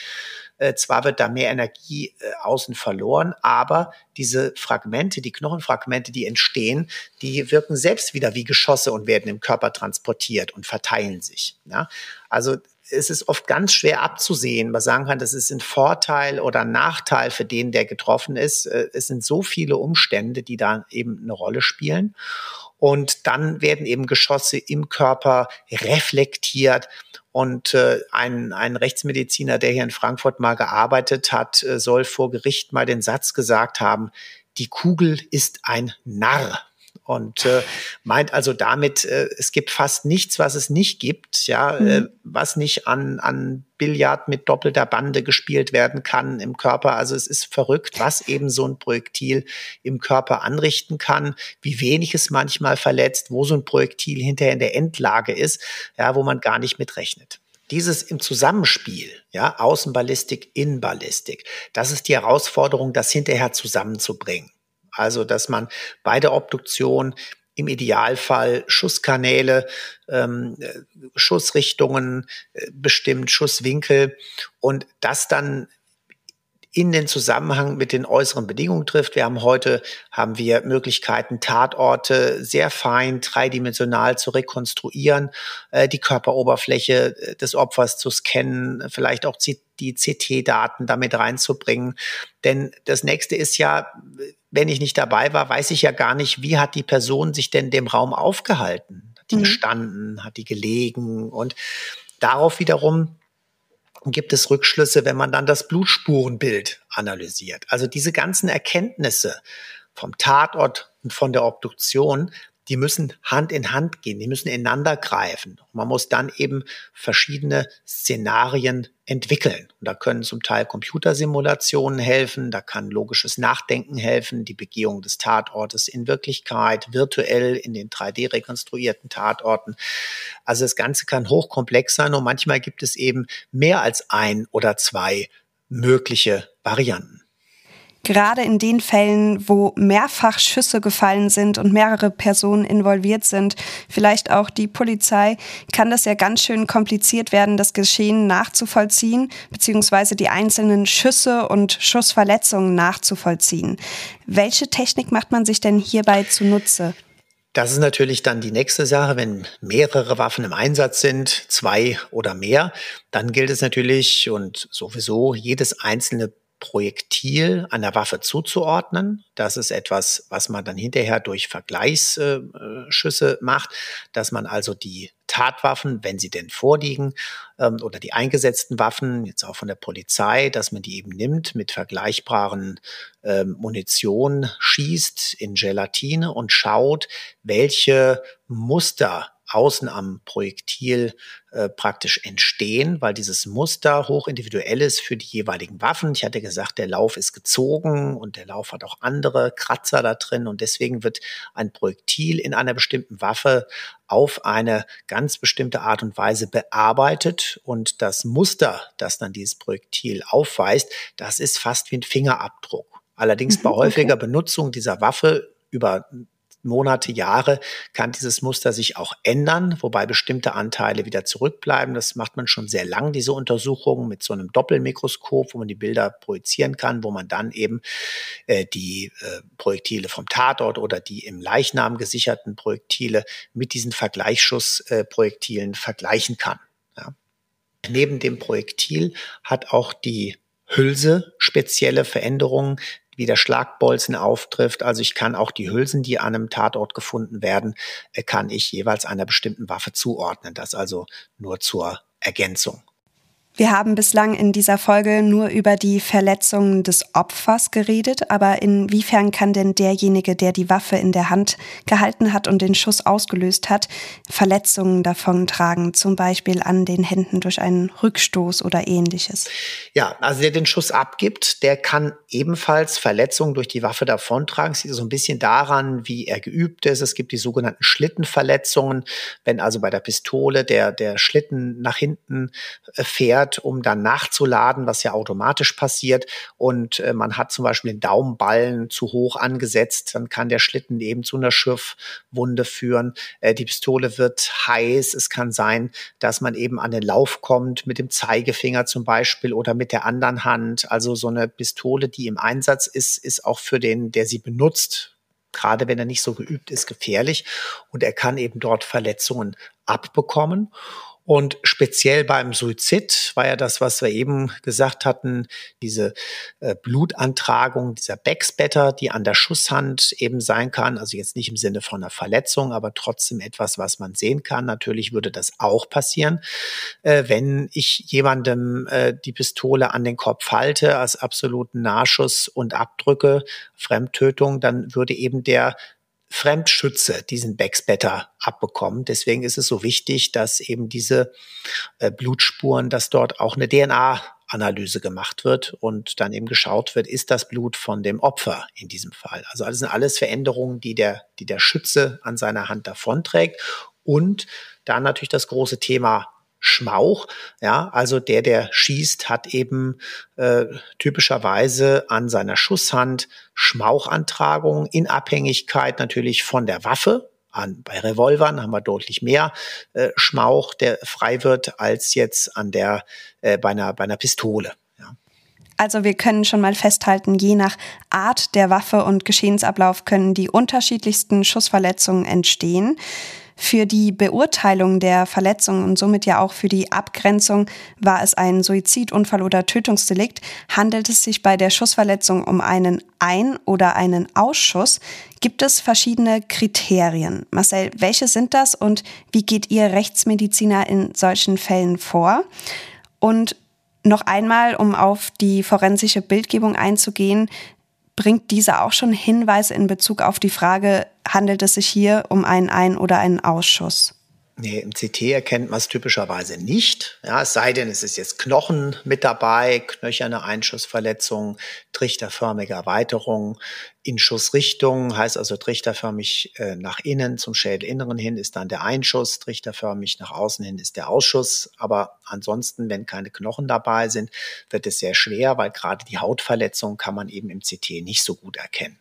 Speaker 2: äh, zwar wird da mehr Energie äh, außen verloren, aber diese Fragmente, die Knochenfragmente, die entstehen, die wirken selbst wieder wie Geschosse und werden im Körper transportiert und verteilen sich. Ja? Also es ist oft ganz schwer abzusehen. Man sagen kann, das ist ein Vorteil oder ein Nachteil für den, der getroffen ist. Äh, es sind so viele Umstände, die da eben eine Rolle spielen. Und dann werden eben Geschosse im Körper reflektiert. Und äh, ein, ein Rechtsmediziner, der hier in Frankfurt mal gearbeitet hat, äh, soll vor Gericht mal den Satz gesagt haben, die Kugel ist ein Narr und äh, meint also damit, äh, es gibt fast nichts, was es nicht gibt, ja, mhm. äh, was nicht an, an Billard mit doppelter Bande gespielt werden kann im Körper. Also es ist verrückt, was eben so ein Projektil im Körper anrichten kann, wie wenig es manchmal verletzt, wo so ein Projektil hinterher in der Endlage ist, ja, wo man gar nicht mit rechnet dieses im Zusammenspiel, ja, Außenballistik, Innenballistik, das ist die Herausforderung, das hinterher zusammenzubringen. Also, dass man bei der Obduktion im Idealfall Schusskanäle, ähm, Schussrichtungen äh, bestimmt, Schusswinkel und das dann in den Zusammenhang mit den äußeren Bedingungen trifft. Wir haben heute haben wir Möglichkeiten, Tatorte sehr fein dreidimensional zu rekonstruieren, äh, die Körperoberfläche äh, des Opfers zu scannen, vielleicht auch die CT-Daten damit reinzubringen. Denn das nächste ist ja, wenn ich nicht dabei war, weiß ich ja gar nicht, wie hat die Person sich denn dem Raum aufgehalten? Hat die mhm. gestanden? Hat die gelegen? Und darauf wiederum gibt es Rückschlüsse, wenn man dann das Blutspurenbild analysiert. Also diese ganzen Erkenntnisse vom Tatort und von der Obduktion die müssen Hand in Hand gehen, die müssen ineinander greifen. Man muss dann eben verschiedene Szenarien entwickeln. Und da können zum Teil Computersimulationen helfen, da kann logisches Nachdenken helfen, die Begehung des Tatortes in Wirklichkeit, virtuell in den 3D rekonstruierten Tatorten. Also das Ganze kann hochkomplex sein und manchmal gibt es eben mehr als ein oder zwei mögliche Varianten
Speaker 1: gerade in den Fällen, wo mehrfach Schüsse gefallen sind und mehrere Personen involviert sind, vielleicht auch die Polizei, kann das ja ganz schön kompliziert werden, das Geschehen nachzuvollziehen, beziehungsweise die einzelnen Schüsse und Schussverletzungen nachzuvollziehen. Welche Technik macht man sich denn hierbei zunutze?
Speaker 2: Das ist natürlich dann die nächste Sache. Wenn mehrere Waffen im Einsatz sind, zwei oder mehr, dann gilt es natürlich und sowieso jedes einzelne Projektil einer Waffe zuzuordnen. Das ist etwas, was man dann hinterher durch Vergleichsschüsse macht, dass man also die Tatwaffen, wenn sie denn vorliegen, ähm, oder die eingesetzten Waffen, jetzt auch von der Polizei, dass man die eben nimmt, mit vergleichbaren ähm, Munition schießt in Gelatine und schaut, welche Muster außen am Projektil äh, praktisch entstehen, weil dieses Muster hochindividuell ist für die jeweiligen Waffen. Ich hatte gesagt, der Lauf ist gezogen und der Lauf hat auch andere Kratzer da drin und deswegen wird ein Projektil in einer bestimmten Waffe auf eine ganz bestimmte Art und Weise bearbeitet und das Muster, das dann dieses Projektil aufweist, das ist fast wie ein Fingerabdruck. Allerdings bei mhm, häufiger okay. Benutzung dieser Waffe über Monate, Jahre kann dieses Muster sich auch ändern, wobei bestimmte Anteile wieder zurückbleiben. Das macht man schon sehr lang, diese Untersuchungen mit so einem Doppelmikroskop, wo man die Bilder projizieren kann, wo man dann eben äh, die äh, Projektile vom Tatort oder die im Leichnam gesicherten Projektile mit diesen Vergleichsschussprojektilen äh, vergleichen kann. Ja. Neben dem Projektil hat auch die Hülse spezielle Veränderungen, wie der Schlagbolzen auftrifft. Also ich kann auch die Hülsen, die an einem Tatort gefunden werden, äh, kann ich jeweils einer bestimmten Waffe zuordnen. Das also nur zur Ergänzung.
Speaker 1: Wir haben bislang in dieser Folge nur über die Verletzungen des Opfers geredet, aber inwiefern kann denn derjenige, der die Waffe in der Hand gehalten hat und den Schuss ausgelöst hat, Verletzungen davontragen, zum Beispiel an den Händen durch einen Rückstoß oder ähnliches?
Speaker 2: Ja, also der den Schuss abgibt, der kann ebenfalls Verletzungen durch die Waffe davontragen. Es liegt so ein bisschen daran, wie er geübt ist. Es gibt die sogenannten Schlittenverletzungen, wenn also bei der Pistole der, der Schlitten nach hinten äh, fährt fährt, um dann nachzuladen, was ja automatisch passiert. Und äh, man hat zum Beispiel den Daumenballen zu hoch angesetzt, dann kann der Schlitten eben zu einer Schürfwunde führen. Äh, die Pistole wird heiß. Es kann sein, dass man eben an den Lauf kommt mit dem Zeigefinger zum Beispiel oder mit der anderen Hand. Also so eine Pistole, die im Einsatz ist, ist auch für den, der sie benutzt, gerade wenn er nicht so geübt ist, gefährlich. Und er kann eben dort Verletzungen abbekommen. Und speziell beim Suizid war ja das, was wir eben gesagt hatten, diese äh, Blutantragung, dieser Backspatter, die an der Schusshand eben sein kann. Also jetzt nicht im Sinne von einer Verletzung, aber trotzdem etwas, was man sehen kann. Natürlich würde das auch passieren, äh, wenn ich jemandem äh, die Pistole an den Kopf halte als absoluten Nahschuss und abdrücke, Fremdtötung, dann würde eben der Fremdschütze diesen Backspatter abbekommen. Deswegen ist es so wichtig, dass eben diese äh, Blutspuren, dass dort auch eine DNA Analyse gemacht wird und dann eben geschaut wird, ist das Blut von dem Opfer in diesem Fall. Also das sind alles Veränderungen, die der, die der Schütze an seiner Hand davonträgt. Und dann natürlich das große Thema Schmauch. Ja, also der, der schießt, hat eben äh, typischerweise an seiner Schusshand Schmauchantragung in Abhängigkeit natürlich von der Waffe. An, bei Revolvern haben wir deutlich mehr äh, Schmauch, der frei wird, als jetzt an der äh, bei, einer, bei einer Pistole.
Speaker 1: Also wir können schon mal festhalten, je nach Art der Waffe und Geschehensablauf können die unterschiedlichsten Schussverletzungen entstehen. Für die Beurteilung der Verletzung und somit ja auch für die Abgrenzung, war es ein Suizidunfall oder Tötungsdelikt, handelt es sich bei der Schussverletzung um einen Ein- oder einen Ausschuss, gibt es verschiedene Kriterien. Marcel, welche sind das und wie geht ihr Rechtsmediziner in solchen Fällen vor? Und noch einmal, um auf die forensische Bildgebung einzugehen, bringt diese auch schon Hinweise in Bezug auf die Frage, handelt es sich hier um einen Ein- oder einen Ausschuss?
Speaker 2: Nee, im CT erkennt man es typischerweise nicht. Ja, es sei denn, es ist jetzt Knochen mit dabei, knöcherne Einschussverletzung, trichterförmige Erweiterung in Schussrichtung, heißt also trichterförmig äh, nach innen zum Schädelinneren hin ist dann der Einschuss, trichterförmig nach außen hin ist der Ausschuss. Aber ansonsten, wenn keine Knochen dabei sind, wird es sehr schwer, weil gerade die Hautverletzung kann man eben im CT nicht so gut erkennen.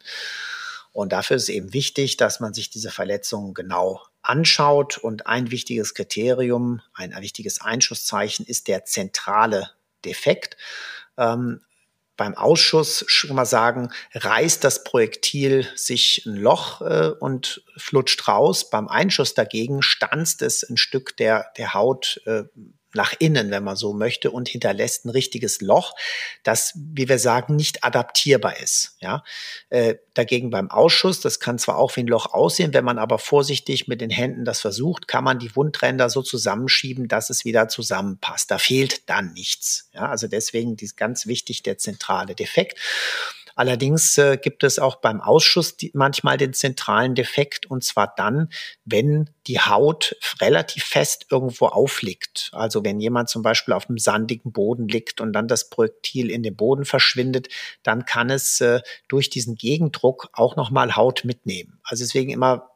Speaker 2: Und dafür ist eben wichtig, dass man sich diese Verletzungen genau anschaut. Und ein wichtiges Kriterium, ein wichtiges Einschusszeichen ist der zentrale Defekt. Ähm, beim Ausschuss schon mal sagen, reißt das Projektil sich ein Loch äh, und flutscht raus. Beim Einschuss dagegen stanzt es ein Stück der, der Haut äh, nach innen, wenn man so möchte, und hinterlässt ein richtiges Loch, das, wie wir sagen, nicht adaptierbar ist. Ja, äh, dagegen beim Ausschuss, das kann zwar auch wie ein Loch aussehen, wenn man aber vorsichtig mit den Händen das versucht, kann man die Wundränder so zusammenschieben, dass es wieder zusammenpasst. Da fehlt dann nichts. Ja, also deswegen ist ganz wichtig der zentrale Defekt. Allerdings äh, gibt es auch beim Ausschuss die, manchmal den zentralen Defekt und zwar dann, wenn die Haut relativ fest irgendwo aufliegt. Also wenn jemand zum Beispiel auf einem sandigen Boden liegt und dann das Projektil in den Boden verschwindet, dann kann es äh, durch diesen Gegendruck auch nochmal Haut mitnehmen. Also deswegen immer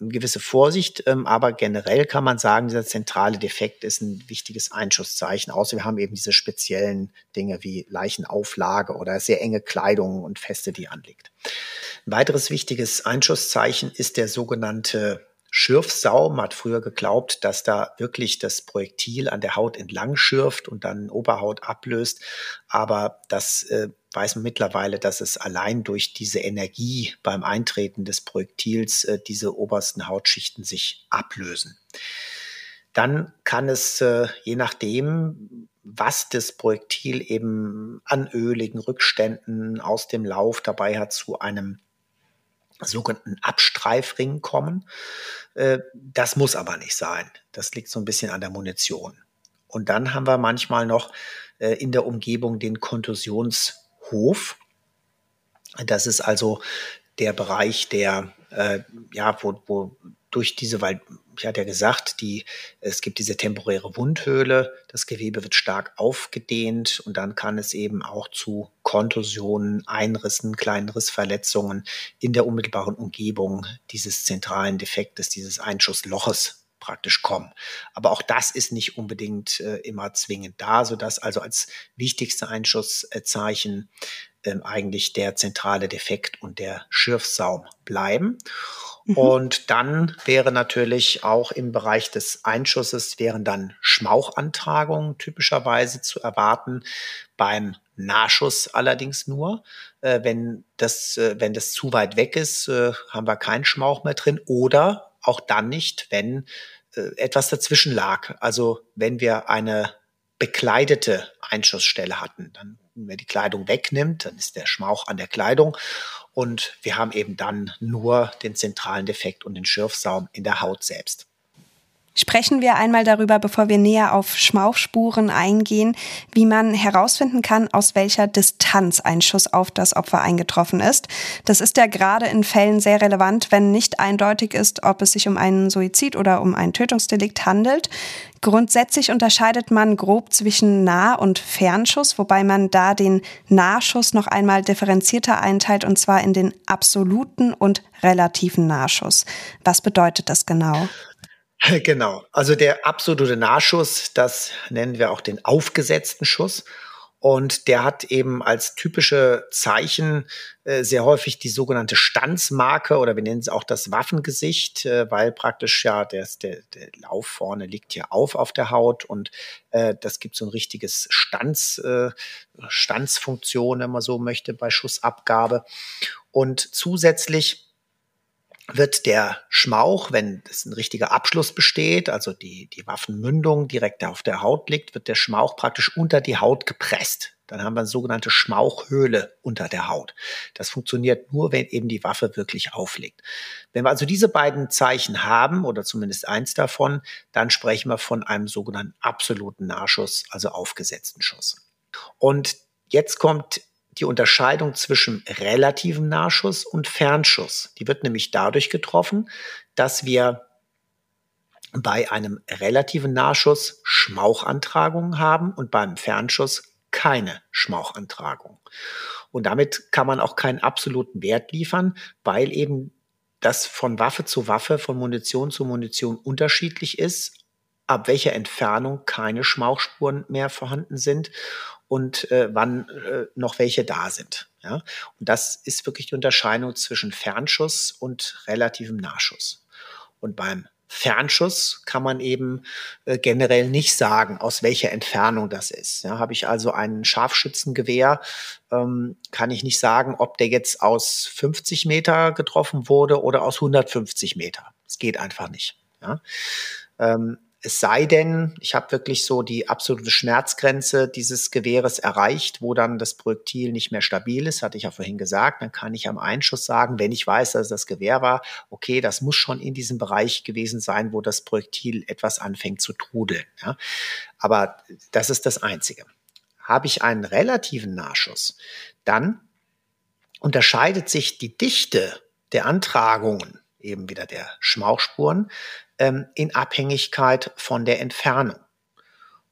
Speaker 2: eine gewisse Vorsicht, ähm, aber generell kann man sagen, dieser zentrale Defekt ist ein wichtiges Einschusszeichen. Außer wir haben eben diese speziellen Dinge wie Leichenauflage oder sehr enge Kleidung und Feste, die anliegt. Ein weiteres wichtiges Einschusszeichen ist der sogenannte Schürfsaum. Man hat früher geglaubt, dass da wirklich das Projektil an der Haut entlang schürft und dann Oberhaut ablöst. Aber das äh, weiß man mittlerweile, dass es allein durch diese Energie beim Eintreten des Projektils äh, diese obersten Hautschichten sich ablösen. Dann kann es, äh, je nachdem, was das Projektil eben an öligen Rückständen aus dem Lauf dabei hat, zu einem sogenannten Abstreifring kommen. Äh, das muss aber nicht sein. Das liegt so ein bisschen an der Munition. Und dann haben wir manchmal noch äh, in der Umgebung den Kontusionshof. Das ist also der Bereich, der äh, ja, wo, wo durch diese, weil ich hatte ja gesagt, die, es gibt diese temporäre Wundhöhle, das Gewebe wird stark aufgedehnt und dann kann es eben auch zu Kontusionen, Einrissen, kleinen Rissverletzungen in der unmittelbaren Umgebung dieses zentralen Defektes, dieses Einschussloches praktisch kommen. Aber auch das ist nicht unbedingt äh, immer zwingend da, sodass also als wichtigste Einschusszeichen äh, eigentlich der zentrale Defekt und der Schürfsaum bleiben. Mhm. Und dann wäre natürlich auch im Bereich des Einschusses wären dann Schmauchantragungen typischerweise zu erwarten. Beim Nahschuss allerdings nur. Äh, wenn, das, äh, wenn das zu weit weg ist, äh, haben wir keinen Schmauch mehr drin. Oder auch dann nicht, wenn äh, etwas dazwischen lag. Also wenn wir eine bekleidete Einschussstelle hatten, dann wenn man die Kleidung wegnimmt, dann ist der Schmauch an der Kleidung und wir haben eben dann nur den zentralen Defekt und den Schürfsaum in der Haut selbst.
Speaker 1: Sprechen wir einmal darüber, bevor wir näher auf Schmauchspuren eingehen, wie man herausfinden kann, aus welcher Distanz ein Schuss auf das Opfer eingetroffen ist. Das ist ja gerade in Fällen sehr relevant, wenn nicht eindeutig ist, ob es sich um einen Suizid oder um ein Tötungsdelikt handelt. Grundsätzlich unterscheidet man grob zwischen Nah- und Fernschuss, wobei man da den Nahschuss noch einmal differenzierter einteilt, und zwar in den absoluten und relativen Nahschuss. Was bedeutet das genau? <laughs>
Speaker 2: Genau. Also der absolute Nahschuss, das nennen wir auch den aufgesetzten Schuss. Und der hat eben als typische Zeichen äh, sehr häufig die sogenannte Stanzmarke oder wir nennen es auch das Waffengesicht, äh, weil praktisch ja der, der, der Lauf vorne liegt hier auf auf der Haut und äh, das gibt so ein richtiges Stanz, äh, Stanzfunktion, wenn man so möchte, bei Schussabgabe. Und zusätzlich wird der Schmauch, wenn es ein richtiger Abschluss besteht, also die, die Waffenmündung direkt auf der Haut liegt, wird der Schmauch praktisch unter die Haut gepresst. Dann haben wir eine sogenannte Schmauchhöhle unter der Haut. Das funktioniert nur, wenn eben die Waffe wirklich aufliegt. Wenn wir also diese beiden Zeichen haben, oder zumindest eins davon, dann sprechen wir von einem sogenannten absoluten Nahschuss, also aufgesetzten Schuss. Und jetzt kommt die Unterscheidung zwischen relativem Nahschuss und Fernschuss. Die wird nämlich dadurch getroffen, dass wir bei einem relativen Nahschuss Schmauchantragungen haben und beim Fernschuss keine Schmauchantragung. Und damit kann man auch keinen absoluten Wert liefern, weil eben das von Waffe zu Waffe, von Munition zu Munition unterschiedlich ist, ab welcher Entfernung keine Schmauchspuren mehr vorhanden sind und äh, wann äh, noch welche da sind. Ja? Und das ist wirklich die Unterscheidung zwischen Fernschuss und relativem Nahschuss. Und beim Fernschuss kann man eben äh, generell nicht sagen, aus welcher Entfernung das ist. Ja, Habe ich also ein Scharfschützengewehr, ähm, kann ich nicht sagen, ob der jetzt aus 50 Meter getroffen wurde oder aus 150 Meter. Es geht einfach nicht. Ja? Ähm, es sei denn, ich habe wirklich so die absolute Schmerzgrenze dieses Gewehres erreicht, wo dann das Projektil nicht mehr stabil ist, hatte ich ja vorhin gesagt. Dann kann ich am Einschuss sagen, wenn ich weiß, dass es das Gewehr war, okay, das muss schon in diesem Bereich gewesen sein, wo das Projektil etwas anfängt zu trudeln. Ja. Aber das ist das Einzige. Habe ich einen relativen Nahschuss, dann unterscheidet sich die Dichte der Antragungen eben wieder der Schmauchspuren ähm, in Abhängigkeit von der Entfernung.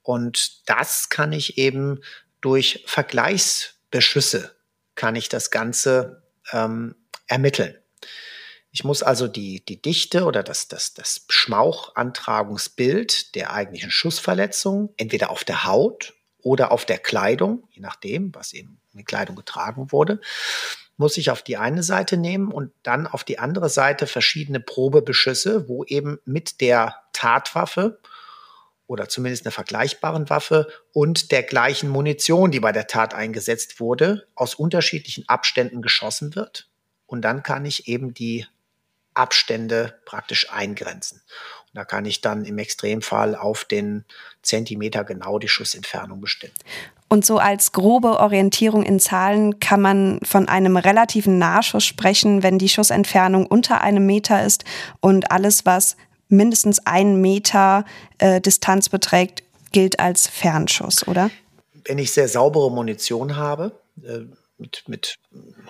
Speaker 2: Und das kann ich eben durch Vergleichsbeschüsse kann ich das Ganze ähm, ermitteln. Ich muss also die, die Dichte oder das, das, das Schmauchantragungsbild der eigentlichen Schussverletzung entweder auf der Haut oder auf der Kleidung, je nachdem, was eben in der Kleidung getragen wurde, muss ich auf die eine Seite nehmen und dann auf die andere Seite verschiedene Probebeschüsse, wo eben mit der Tatwaffe oder zumindest einer vergleichbaren Waffe und der gleichen Munition, die bei der Tat eingesetzt wurde, aus unterschiedlichen Abständen geschossen wird. Und dann kann ich eben die Abstände praktisch eingrenzen. Und da kann ich dann im Extremfall auf den Zentimeter genau die Schussentfernung bestimmen.
Speaker 1: Und so als grobe Orientierung in Zahlen kann man von einem relativen Nahschuss sprechen, wenn die Schussentfernung unter einem Meter ist und alles, was mindestens einen Meter äh, Distanz beträgt, gilt als Fernschuss, oder?
Speaker 2: Wenn ich sehr saubere Munition habe, äh, mit, mit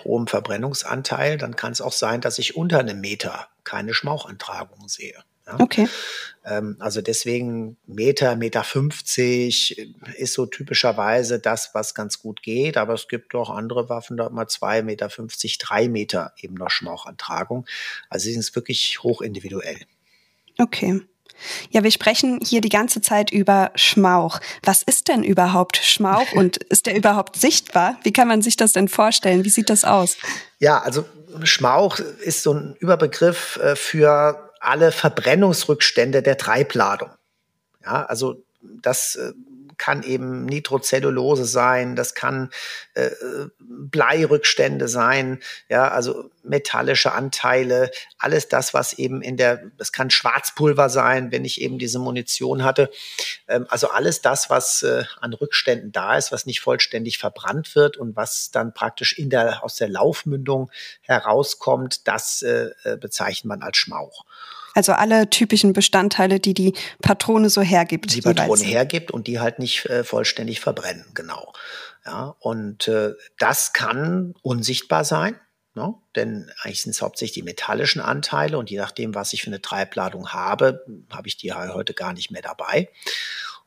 Speaker 2: hohem Verbrennungsanteil, dann kann es auch sein, dass ich unter einem Meter keine Schmauchantragung sehe.
Speaker 1: Ja? Okay.
Speaker 2: Ähm, also deswegen Meter, Meter 50 ist so typischerweise das, was ganz gut geht. Aber es gibt auch andere Waffen, da mal zwei Meter 50, drei Meter eben noch Schmauchantragung. Also sie sind wirklich hoch individuell.
Speaker 1: Okay. Ja, wir sprechen hier die ganze Zeit über Schmauch. Was ist denn überhaupt Schmauch und <laughs> ist der überhaupt sichtbar? Wie kann man sich das denn vorstellen? Wie sieht das aus?
Speaker 2: Ja, also Schmauch ist so ein Überbegriff äh, für alle Verbrennungsrückstände der Treibladung. Ja, also das äh, kann eben Nitrocellulose sein, das kann äh, Bleirückstände sein, ja, also metallische Anteile, alles das, was eben in der, das kann Schwarzpulver sein, wenn ich eben diese Munition hatte. Ähm, also alles das, was äh, an Rückständen da ist, was nicht vollständig verbrannt wird und was dann praktisch in der, aus der Laufmündung herauskommt, das äh, äh bezeichnet man als Schmauch.
Speaker 1: Also alle typischen Bestandteile, die die Patrone so hergibt.
Speaker 2: Die Patrone hergibt und die halt nicht äh, vollständig verbrennen, genau. Ja, und äh, das kann unsichtbar sein. Ne? Denn eigentlich sind es hauptsächlich die metallischen Anteile und je nachdem, was ich für eine Treibladung habe, habe ich die heute gar nicht mehr dabei.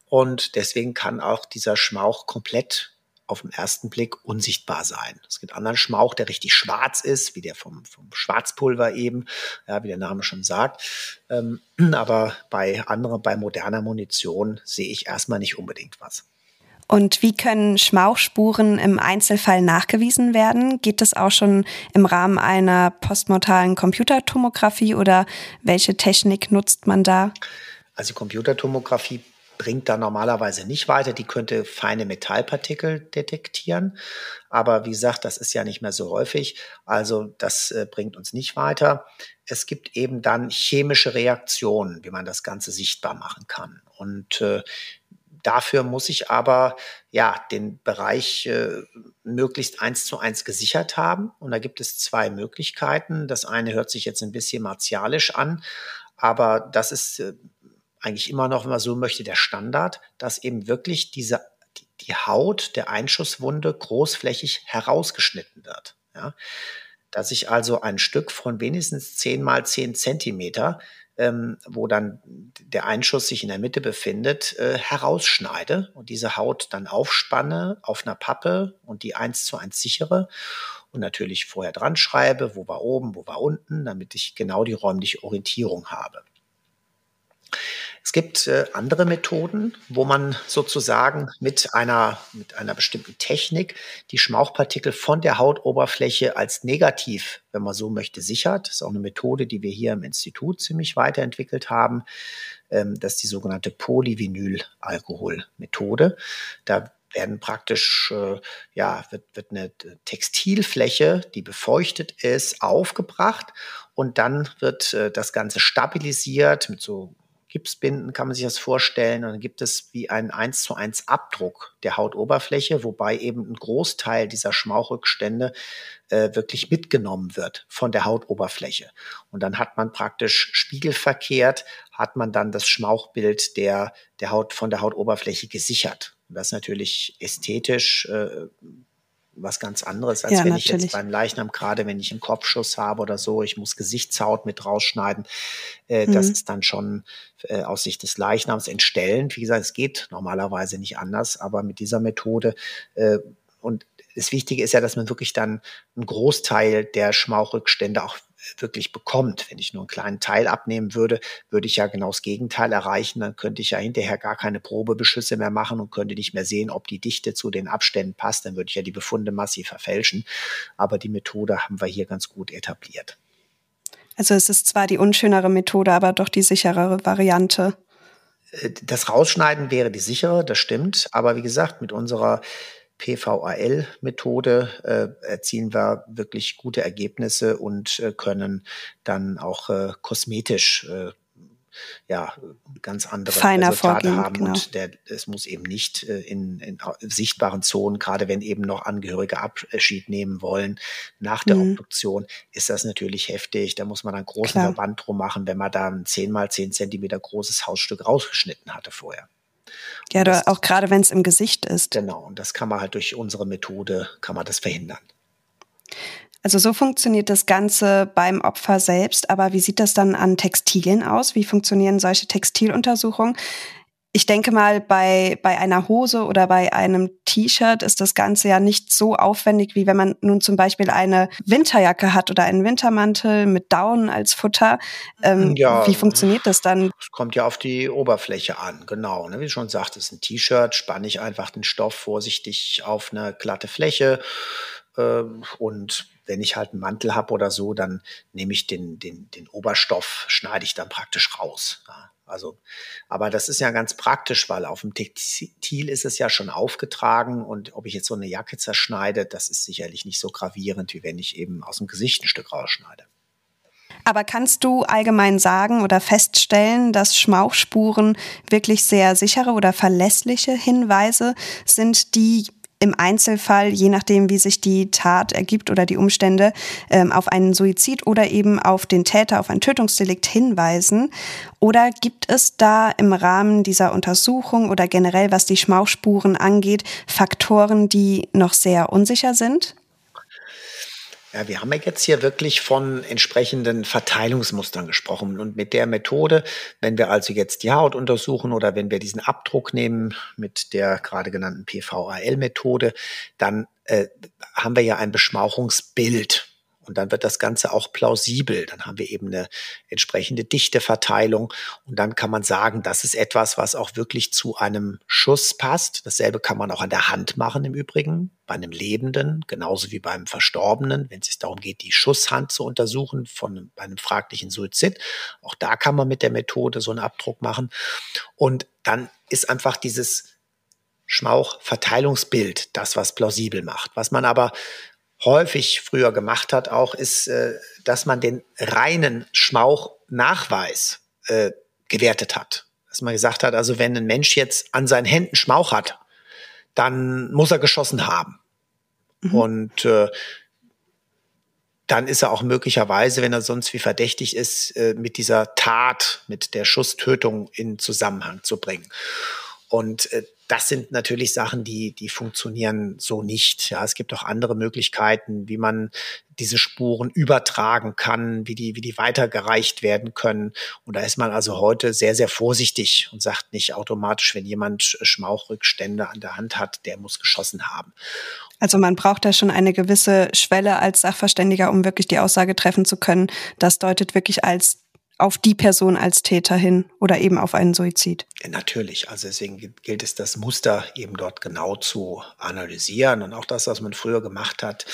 Speaker 2: Und deswegen kann auch dieser Schmauch komplett auf den ersten Blick unsichtbar sein. Es gibt anderen Schmauch, der richtig schwarz ist, wie der vom, vom Schwarzpulver eben, ja, wie der Name schon sagt. Ähm, <clears throat> aber bei anderen, bei moderner Munition sehe ich erstmal nicht unbedingt was.
Speaker 1: Und wie können Schmauchspuren im Einzelfall nachgewiesen werden? Geht das auch schon im Rahmen einer postmortalen Computertomographie oder welche Technik nutzt man da?
Speaker 2: Also Computertomographie bringt da normalerweise nicht weiter. Die könnte feine Metallpartikel detektieren. Aber wie gesagt, das ist ja nicht mehr so häufig. Also das äh, bringt uns nicht weiter. Es gibt eben dann chemische Reaktionen, wie man das Ganze sichtbar machen kann. Und äh, Dafür muss ich aber ja den Bereich äh, möglichst eins zu eins gesichert haben. Und da gibt es zwei Möglichkeiten. Das eine hört sich jetzt ein bisschen martialisch an, aber das ist äh, eigentlich immer noch, wenn man so möchte, der Standard, dass eben wirklich diese, die, Haut der Einschusswunde großflächig herausgeschnitten wird. Ja? Dass ich also ein Stück von wenigstens 10 mal 10 Zentimeter, ähm, wo dann der Einschuss sich in der Mitte befindet, äh, herausschneide und diese Haut dann aufspanne auf einer Pappe und die eins zu eins sichere und natürlich vorher dran schreibe, wo war oben, wo war unten, damit ich genau die räumliche Orientierung habe. Es gibt äh, andere Methoden, wo man sozusagen mit einer, mit einer bestimmten Technik die Schmauchpartikel von der Hautoberfläche als negativ, wenn man so möchte, sichert. Das ist auch eine Methode, die wir hier im Institut ziemlich weiterentwickelt haben. Ähm, das ist die sogenannte Polyvinylalkoholmethode. Da werden praktisch, äh, ja, wird, wird eine Textilfläche, die befeuchtet ist, aufgebracht und dann wird äh, das Ganze stabilisiert mit so Gipsbinden kann man sich das vorstellen. Und dann gibt es wie einen 1 zu 1 Abdruck der Hautoberfläche, wobei eben ein Großteil dieser Schmauchrückstände äh, wirklich mitgenommen wird von der Hautoberfläche. Und dann hat man praktisch spiegelverkehrt, hat man dann das Schmauchbild der, der Haut von der Hautoberfläche gesichert. Und das ist natürlich ästhetisch äh, was ganz anderes, als ja, wenn natürlich. ich jetzt beim Leichnam, gerade wenn ich einen Kopfschuss habe oder so, ich muss Gesichtshaut mit rausschneiden. Äh, mhm. Das ist dann schon äh, aus Sicht des Leichnams entstellend. Wie gesagt, es geht normalerweise nicht anders, aber mit dieser Methode äh, und das Wichtige ist ja, dass man wirklich dann einen Großteil der Schmauchrückstände auch wirklich bekommt. Wenn ich nur einen kleinen Teil abnehmen würde, würde ich ja genau das Gegenteil erreichen. Dann könnte ich ja hinterher gar keine Probebeschüsse mehr machen und könnte nicht mehr sehen, ob die Dichte zu den Abständen passt. Dann würde ich ja die Befunde massiv verfälschen. Aber die Methode haben wir hier ganz gut etabliert.
Speaker 1: Also es ist zwar die unschönere Methode, aber doch die sicherere Variante.
Speaker 2: Äh, das Rausschneiden wäre die sichere, das stimmt. Aber wie gesagt, mit unserer PVAL-Methode äh, erzielen wir wirklich gute Ergebnisse und äh, können dann auch äh, kosmetisch äh, ja, ganz andere
Speaker 1: Feiner Resultate vorgehen, haben.
Speaker 2: Genau. Und der, es muss eben nicht äh, in, in, sichtbaren Zonen, gerade wenn eben noch Angehörige Abschied nehmen wollen nach der mhm. Obduktion, ist das natürlich heftig. Da muss man einen großen Klar. Verband drum machen, wenn man da ein 10 mal 10 Zentimeter großes Hausstück rausgeschnitten hatte vorher.
Speaker 1: Ja, das, auch gerade wenn es im Gesicht ist.
Speaker 2: Genau, und das kann man halt durch unsere Methode, kann man das verhindern.
Speaker 1: Also so funktioniert das Ganze beim Opfer selbst, aber wie sieht das dann an Textilien aus? Wie funktionieren solche Textiluntersuchungen? Ich denke mal, bei, bei einer Hose oder bei einem T-Shirt ist das Ganze ja nicht so aufwendig, wie wenn man nun zum Beispiel eine Winterjacke hat oder einen Wintermantel mit Daunen als Futter. Ähm, ja, wie funktioniert das dann?
Speaker 2: Es kommt ja auf die Oberfläche an, genau. Ne? Wie du schon sagtest, ein T-Shirt spanne ich einfach den Stoff vorsichtig auf eine glatte Fläche äh, und wenn ich halt einen Mantel habe oder so, dann nehme ich den, den, den Oberstoff, schneide ich dann praktisch raus. Ja. Also, aber das ist ja ganz praktisch, weil auf dem Textil ist es ja schon aufgetragen und ob ich jetzt so eine Jacke zerschneide, das ist sicherlich nicht so gravierend, wie wenn ich eben aus dem Gesicht ein Stück rausschneide.
Speaker 1: Aber kannst du allgemein sagen oder feststellen, dass Schmauchspuren wirklich sehr sichere oder verlässliche Hinweise sind, die im Einzelfall, je nachdem, wie sich die Tat ergibt oder die Umstände, ähm, auf einen Suizid oder eben auf den Täter, auf ein Tötungsdelikt hinweisen? Oder gibt es da im Rahmen dieser Untersuchung oder generell, was die Schmauchspuren angeht, Faktoren, die noch sehr unsicher sind?
Speaker 2: Ja, wir haben ja jetzt hier wirklich von entsprechenden Verteilungsmustern gesprochen. Und mit der Methode, wenn wir also jetzt die Haut untersuchen oder wenn wir diesen Abdruck nehmen mit der gerade genannten PVAL-Methode, dann äh, haben wir ja ein Beschmauchungsbild. Und dann wird das Ganze auch plausibel. Dann haben wir eben eine entsprechende Dichteverteilung. Und dann kann man sagen, das ist etwas, was auch wirklich zu einem Schuss passt. Dasselbe kann man auch an der Hand machen im Übrigen, bei einem Lebenden, genauso wie beim Verstorbenen, wenn es sich darum geht, die Schusshand zu untersuchen von einem fraglichen Suizid. Auch da kann man mit der Methode so einen Abdruck machen. Und dann ist einfach dieses Schmauchverteilungsbild das, was plausibel macht. Was man aber häufig früher gemacht hat, auch ist, äh, dass man den reinen Schmauchnachweis äh, gewertet hat. Dass man gesagt hat, also wenn ein Mensch jetzt an seinen Händen Schmauch hat, dann muss er geschossen haben. Mhm. Und äh, dann ist er auch möglicherweise, wenn er sonst wie verdächtig ist, äh, mit dieser Tat, mit der Schusstötung in Zusammenhang zu bringen. Und äh, das sind natürlich Sachen, die, die funktionieren so nicht. Ja, es gibt auch andere Möglichkeiten, wie man diese Spuren übertragen kann, wie die, wie die weitergereicht werden können. Und da ist man also heute sehr, sehr vorsichtig und sagt nicht automatisch, wenn jemand Schmauchrückstände an der Hand hat, der muss geschossen haben.
Speaker 1: Also man braucht da schon eine gewisse Schwelle als Sachverständiger, um wirklich die Aussage treffen zu können. Das deutet wirklich als auf die Person als Täter hin oder eben auf einen Suizid.
Speaker 2: Ja, natürlich. Also deswegen gilt es, das Muster eben dort genau zu analysieren und auch das, was man früher gemacht hat,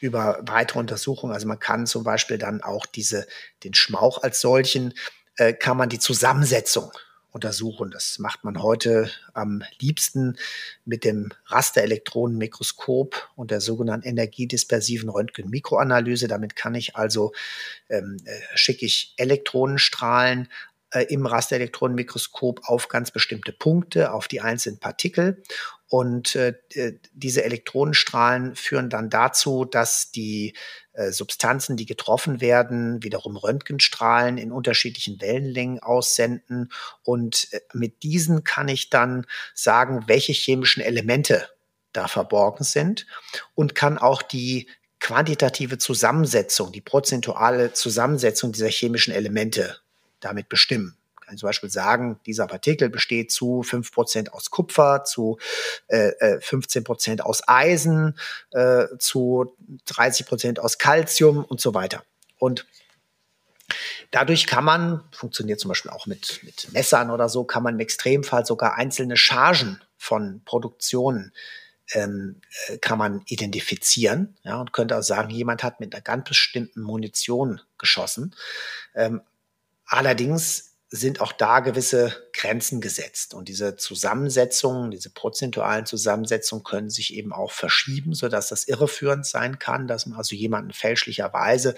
Speaker 2: über weitere Untersuchungen. Also man kann zum Beispiel dann auch diese, den Schmauch als solchen, äh, kann man die Zusammensetzung untersuchen. Das macht man heute am liebsten mit dem Rasterelektronenmikroskop und der sogenannten energiedispersiven Röntgenmikroanalyse. Damit kann ich also, ähm, äh, schicke ich Elektronenstrahlen äh, im Rasterelektronenmikroskop auf ganz bestimmte Punkte, auf die einzelnen Partikel. Und äh, diese Elektronenstrahlen führen dann dazu, dass die äh, Substanzen, die getroffen werden, wiederum Röntgenstrahlen in unterschiedlichen Wellenlängen aussenden. Und äh, mit diesen kann ich dann sagen, welche chemischen Elemente da verborgen sind und kann auch die quantitative Zusammensetzung, die prozentuale Zusammensetzung dieser chemischen Elemente damit bestimmen. Ich kann zum Beispiel sagen, dieser Partikel besteht zu fünf Prozent aus Kupfer, zu äh, 15% äh, aus Eisen, äh, zu 30 Prozent aus Calcium und so weiter. Und Dadurch kann man, funktioniert zum Beispiel auch mit, mit Messern oder so, kann man im Extremfall sogar einzelne Chargen von Produktionen ähm, äh, kann man identifizieren ja, und könnte auch sagen, jemand hat mit einer ganz bestimmten Munition geschossen. Ähm, Allerdings sind auch da gewisse Grenzen gesetzt. Und diese Zusammensetzungen, diese prozentualen Zusammensetzungen können sich eben auch verschieben, sodass das irreführend sein kann, dass man also jemanden fälschlicherweise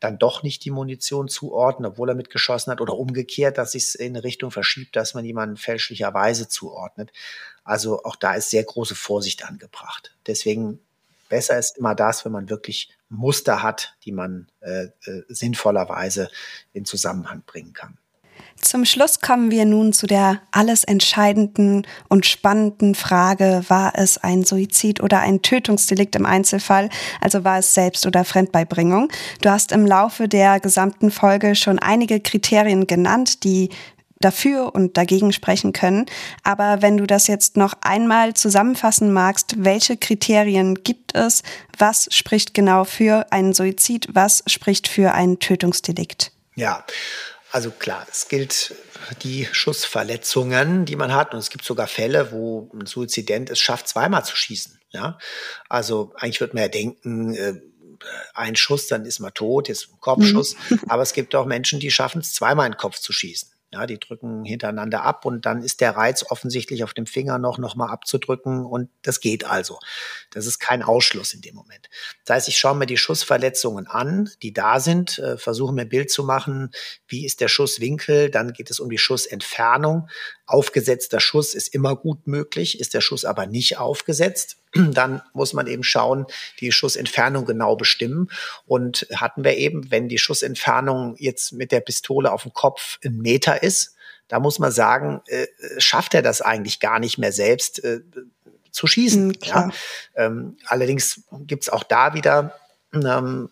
Speaker 2: dann doch nicht die Munition zuordnet, obwohl er mitgeschossen hat, oder umgekehrt, dass sich es in eine Richtung verschiebt, dass man jemanden fälschlicherweise zuordnet. Also auch da ist sehr große Vorsicht angebracht. Deswegen besser ist immer das, wenn man wirklich Muster hat, die man äh, äh, sinnvollerweise in Zusammenhang bringen kann.
Speaker 1: Zum Schluss kommen wir nun zu der alles entscheidenden und spannenden Frage, war es ein Suizid oder ein Tötungsdelikt im Einzelfall, also war es Selbst- oder Fremdbeibringung. Du hast im Laufe der gesamten Folge schon einige Kriterien genannt, die dafür und dagegen sprechen können. Aber wenn du das jetzt noch einmal zusammenfassen magst, welche Kriterien gibt es? Was spricht genau für einen Suizid? Was spricht für ein Tötungsdelikt?
Speaker 2: Ja, also klar, es gilt die Schussverletzungen, die man hat. Und es gibt sogar Fälle, wo ein Suizident es schafft, zweimal zu schießen. Ja, also eigentlich würde man ja denken, äh, ein Schuss, dann ist man tot, jetzt ein Kopfschuss. Mhm. <laughs> Aber es gibt auch Menschen, die schaffen es, zweimal in den Kopf zu schießen. Ja, die drücken hintereinander ab und dann ist der Reiz offensichtlich auf dem Finger noch, noch mal abzudrücken und das geht also. Das ist kein Ausschluss in dem Moment. Das heißt, ich schaue mir die Schussverletzungen an, die da sind, äh, versuche mir ein Bild zu machen, wie ist der Schusswinkel, dann geht es um die Schussentfernung. Aufgesetzter Schuss ist immer gut möglich, ist der Schuss aber nicht aufgesetzt, <clears throat> dann muss man eben schauen, die Schussentfernung genau bestimmen. Und hatten wir eben, wenn die Schussentfernung jetzt mit der Pistole auf dem Kopf ein Meter ist, da muss man sagen, äh, schafft er das eigentlich gar nicht mehr selbst äh, zu schießen. Mhm, ja? Ähm, allerdings gibt's auch da wieder ähm,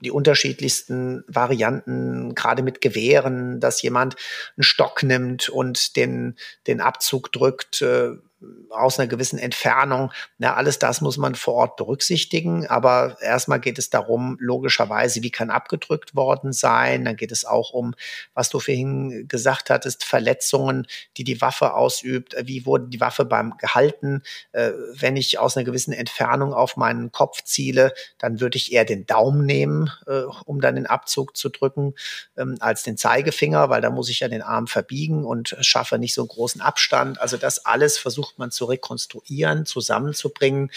Speaker 2: die unterschiedlichsten Varianten, gerade mit Gewehren, dass jemand einen Stock nimmt und den, den Abzug drückt. Äh, aus einer gewissen Entfernung. Na, alles das muss man vor Ort berücksichtigen. Aber erstmal geht es darum, logischerweise, wie kann abgedrückt worden sein. Dann geht es auch um, was du vorhin gesagt hattest, Verletzungen, die die Waffe ausübt. Wie wurde die Waffe beim gehalten? Äh, wenn ich aus einer gewissen Entfernung auf meinen Kopf ziele, dann würde ich eher den Daumen nehmen, äh, um dann den Abzug zu drücken, ähm, als den Zeigefinger, weil da muss ich ja den Arm verbiegen und schaffe nicht so einen großen Abstand. Also das alles versucht versucht man zu rekonstruieren, zusammenzubringen.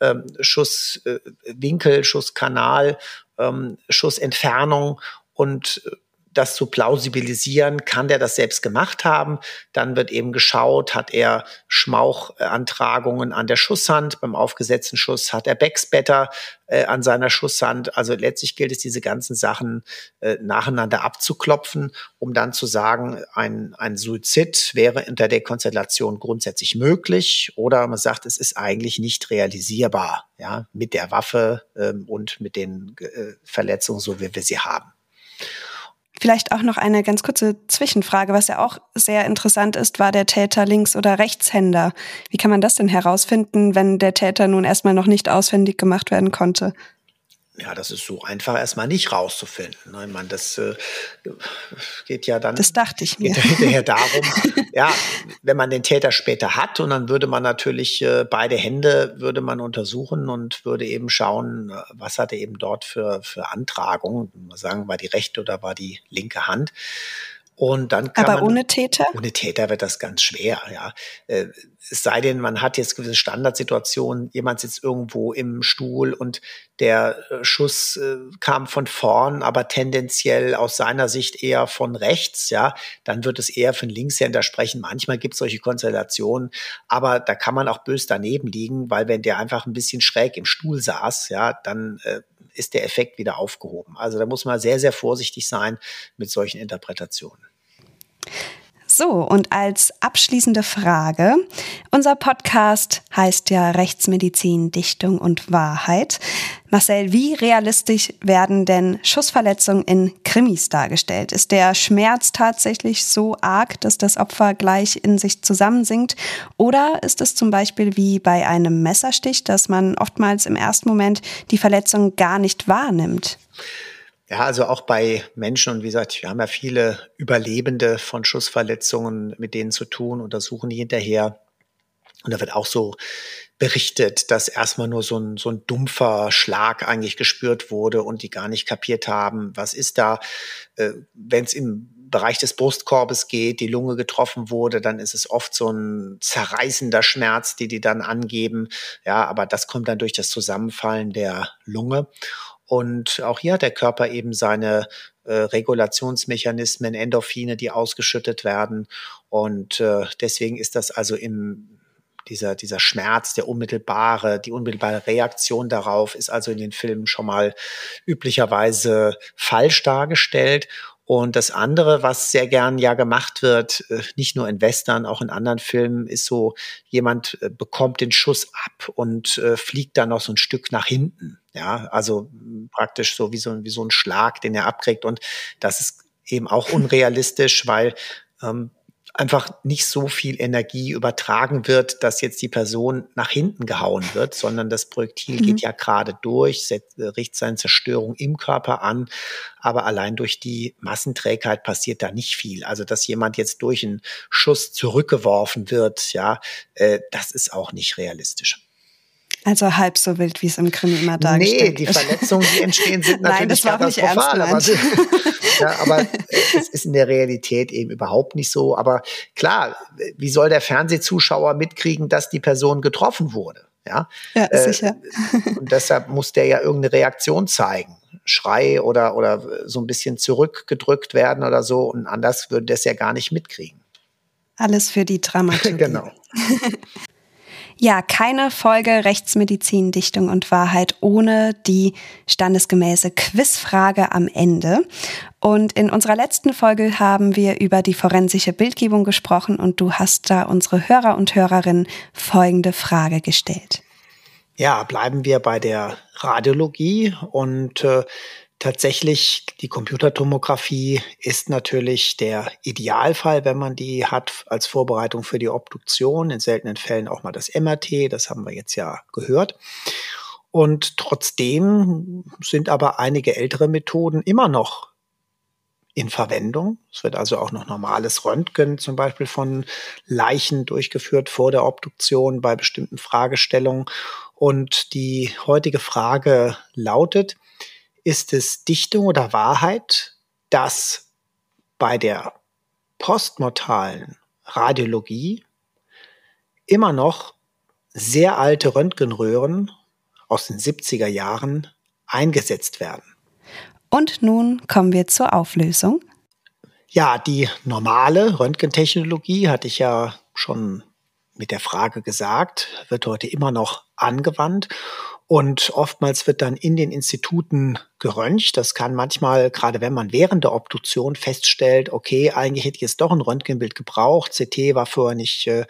Speaker 2: Ähm, Schusswinkel, äh, Schusskanal, ähm, Schussentfernung und äh, das zu plausibilisieren, kann der das selbst gemacht haben. Dann wird eben geschaut, hat er Schmauchantragungen an der Schusshand, beim aufgesetzten Schuss hat er Backspatter äh, an seiner Schusshand. Also letztlich gilt es, diese ganzen Sachen äh, nacheinander abzuklopfen, um dann zu sagen, ein, ein Suizid wäre unter der Konstellation grundsätzlich möglich oder man sagt, es ist eigentlich nicht realisierbar, ja, mit der Waffe ähm, und mit den äh, Verletzungen, so wie wir sie haben.
Speaker 1: Vielleicht auch noch eine ganz kurze Zwischenfrage, was ja auch sehr interessant ist, war der Täter Links- oder Rechtshänder? Wie kann man das denn herausfinden, wenn der Täter nun erstmal noch nicht ausfindig gemacht werden konnte?
Speaker 2: Ja, das ist so einfach erstmal nicht rauszufinden. Ne? Ich meine, das äh, geht ja dann.
Speaker 1: Das dachte ich mir.
Speaker 2: hinterher <laughs> darum, ja, wenn man den Täter später hat und dann würde man natürlich äh, beide Hände würde man untersuchen und würde eben schauen, äh, was hat er eben dort für, für Antragungen. Mal sagen, war die rechte oder war die linke Hand. Und dann kann
Speaker 1: Aber
Speaker 2: man,
Speaker 1: ohne Täter?
Speaker 2: Ohne Täter wird das ganz schwer, ja. Es sei denn, man hat jetzt gewisse Standardsituationen, jemand sitzt irgendwo im Stuhl und der äh, Schuss äh, kam von vorn, aber tendenziell aus seiner Sicht eher von rechts, ja, dann wird es eher von Linkshänder sprechen. Manchmal gibt es solche Konstellationen, aber da kann man auch bös daneben liegen, weil wenn der einfach ein bisschen schräg im Stuhl saß, ja, dann äh, ist der Effekt wieder aufgehoben. Also da muss man sehr, sehr vorsichtig sein mit solchen Interpretationen.
Speaker 1: So, und als abschließende Frage, unser Podcast heißt ja Rechtsmedizin, Dichtung und Wahrheit. Marcel, wie realistisch werden denn Schussverletzungen in Krimis dargestellt? Ist der Schmerz tatsächlich so arg, dass das Opfer gleich in sich zusammensinkt? Oder ist es zum Beispiel wie bei einem Messerstich, dass man oftmals im ersten Moment die Verletzung gar nicht wahrnimmt?
Speaker 2: Ja, also auch bei Menschen und wie gesagt, wir haben ja viele Überlebende von Schussverletzungen mit denen zu tun, untersuchen die hinterher. Und da wird auch so berichtet, dass erstmal nur so ein, so ein dumpfer Schlag eigentlich gespürt wurde und die gar nicht kapiert haben, was ist da. Äh, Wenn es im Bereich des Brustkorbes geht, die Lunge getroffen wurde, dann ist es oft so ein zerreißender Schmerz, die die dann angeben. Ja, aber das kommt dann durch das Zusammenfallen der Lunge. Und auch hier hat der Körper eben seine äh, Regulationsmechanismen, Endorphine, die ausgeschüttet werden. Und äh, deswegen ist das also im dieser, dieser Schmerz, der unmittelbare, die unmittelbare Reaktion darauf ist also in den Filmen schon mal üblicherweise falsch dargestellt. Und das andere, was sehr gern ja gemacht wird, äh, nicht nur in Western, auch in anderen Filmen, ist so, jemand äh, bekommt den Schuss ab und äh, fliegt dann noch so ein Stück nach hinten. Ja, also praktisch so wie so, wie so ein Schlag, den er abkriegt. Und das ist eben auch <laughs> unrealistisch, weil ähm, einfach nicht so viel Energie übertragen wird, dass jetzt die Person nach hinten gehauen wird, sondern das Projektil mhm. geht ja gerade durch, äh, richtet seine Zerstörung im Körper an, aber allein durch die Massenträgheit passiert da nicht viel. Also dass jemand jetzt durch einen Schuss zurückgeworfen wird, ja, äh, das ist auch nicht realistisch.
Speaker 1: Also halb so wild, wie es im Krimi immer dargestellt
Speaker 2: Nee, die Verletzungen, die entstehen, sind <laughs> natürlich Nein, das war katastrophal. Aber, <laughs> ja, aber es ist in der Realität eben überhaupt nicht so. Aber klar, wie soll der Fernsehzuschauer mitkriegen, dass die Person getroffen wurde? Ja,
Speaker 1: ja äh, sicher. <laughs>
Speaker 2: Und deshalb muss der ja irgendeine Reaktion zeigen. Schrei oder, oder so ein bisschen zurückgedrückt werden oder so. Und anders würde das ja gar nicht mitkriegen.
Speaker 1: Alles für die Dramaturgie.
Speaker 2: genau.
Speaker 1: Ja, keine Folge Rechtsmedizin, Dichtung und Wahrheit ohne die standesgemäße Quizfrage am Ende. Und in unserer letzten Folge haben wir über die forensische Bildgebung gesprochen und du hast da unsere Hörer und Hörerinnen folgende Frage gestellt.
Speaker 2: Ja, bleiben wir bei der Radiologie und äh, Tatsächlich, die Computertomographie ist natürlich der Idealfall, wenn man die hat als Vorbereitung für die Obduktion. In seltenen Fällen auch mal das MRT, das haben wir jetzt ja gehört. Und trotzdem sind aber einige ältere Methoden immer noch in Verwendung. Es wird also auch noch normales Röntgen zum Beispiel von Leichen durchgeführt vor der Obduktion bei bestimmten Fragestellungen. Und die heutige Frage lautet, ist es Dichtung oder Wahrheit, dass bei der postmortalen Radiologie immer noch sehr alte Röntgenröhren aus den 70er Jahren eingesetzt werden.
Speaker 1: Und nun kommen wir zur Auflösung.
Speaker 2: Ja, die normale Röntgentechnologie hatte ich ja schon mit der Frage gesagt, wird heute immer noch angewandt. Und oftmals wird dann in den Instituten geröntgt. Das kann manchmal, gerade wenn man während der Obduktion feststellt, okay, eigentlich hätte ich jetzt doch ein Röntgenbild gebraucht, CT war vorher nicht äh,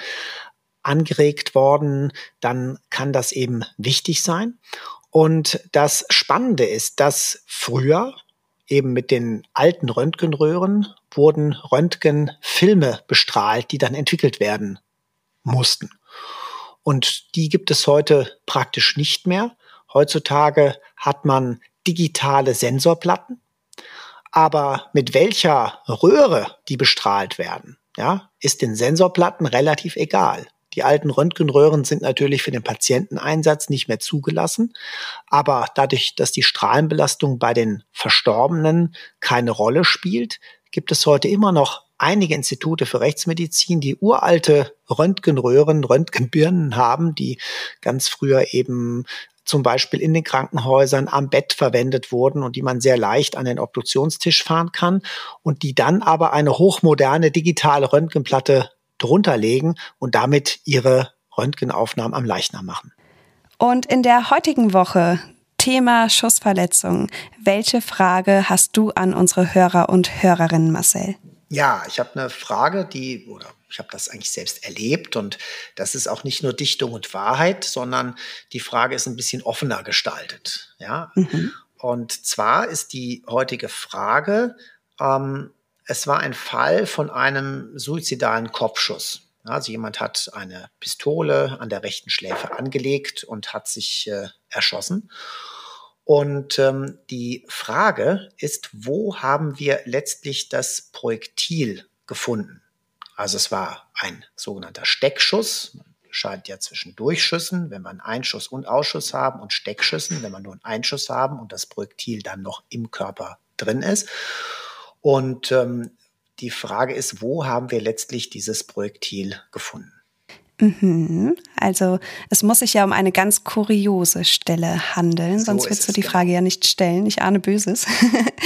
Speaker 2: angeregt worden, dann kann das eben wichtig sein. Und das Spannende ist, dass früher eben mit den alten Röntgenröhren wurden Röntgenfilme bestrahlt, die dann entwickelt werden mussten. Und die gibt es heute praktisch nicht mehr. Heutzutage hat man digitale Sensorplatten. Aber mit welcher Röhre die bestrahlt werden, ja, ist den Sensorplatten relativ egal. Die alten Röntgenröhren sind natürlich für den Patienteneinsatz nicht mehr zugelassen, aber dadurch, dass die Strahlenbelastung bei den Verstorbenen keine Rolle spielt, gibt es heute immer noch einige Institute für Rechtsmedizin, die uralte Röntgenröhren, Röntgenbirnen haben, die ganz früher eben zum Beispiel in den Krankenhäusern am Bett verwendet wurden und die man sehr leicht an den Obduktionstisch fahren kann und die dann aber eine hochmoderne digitale Röntgenplatte drunter legen und damit ihre Röntgenaufnahmen am Leichnam machen.
Speaker 1: Und in der heutigen Woche Thema Schussverletzung. Welche Frage hast du an unsere Hörer und Hörerinnen, Marcel?
Speaker 2: Ja, ich habe eine Frage, die, oder ich habe das eigentlich selbst erlebt und das ist auch nicht nur Dichtung und Wahrheit, sondern die Frage ist ein bisschen offener gestaltet. Ja, mhm. und zwar ist die heutige Frage, ähm, es war ein Fall von einem suizidalen Kopfschuss. Also jemand hat eine Pistole an der rechten Schläfe angelegt und hat sich äh, erschossen. Und ähm, die Frage ist, wo haben wir letztlich das Projektil gefunden? Also es war ein sogenannter Steckschuss. Man unterscheidet ja zwischen Durchschüssen, wenn man Einschuss und Ausschuss haben, und Steckschüssen, wenn man nur einen Einschuss haben und das Projektil dann noch im Körper drin ist. Und ähm, die Frage ist, wo haben wir letztlich dieses Projektil gefunden?
Speaker 1: Mhm. Also es muss sich ja um eine ganz kuriose Stelle handeln, so sonst würdest du die genau. Frage ja nicht stellen. Ich ahne Böses.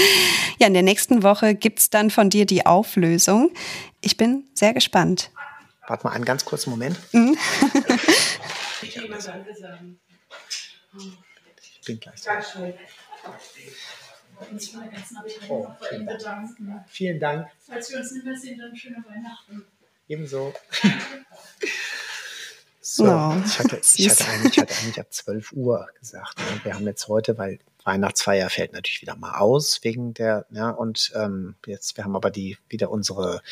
Speaker 1: <laughs> ja, in der nächsten Woche gibt es dann von dir die Auflösung. Ich bin sehr gespannt.
Speaker 2: Warte mal einen ganz kurzen Moment. Mhm. <laughs> ich bin gleich.
Speaker 3: Oh, bei Ihnen bedanken.
Speaker 2: Vielen Dank.
Speaker 3: Falls wir uns nicht mehr sehen, dann schöne Weihnachten.
Speaker 2: Ebenso. <laughs> So, no, ich, hatte, <laughs> ich, hatte eigentlich, ich hatte eigentlich ab 12 Uhr gesagt. Ne? Wir haben jetzt heute, weil Weihnachtsfeier fällt natürlich wieder mal aus wegen der, ja, und ähm, jetzt, wir haben aber die wieder unsere,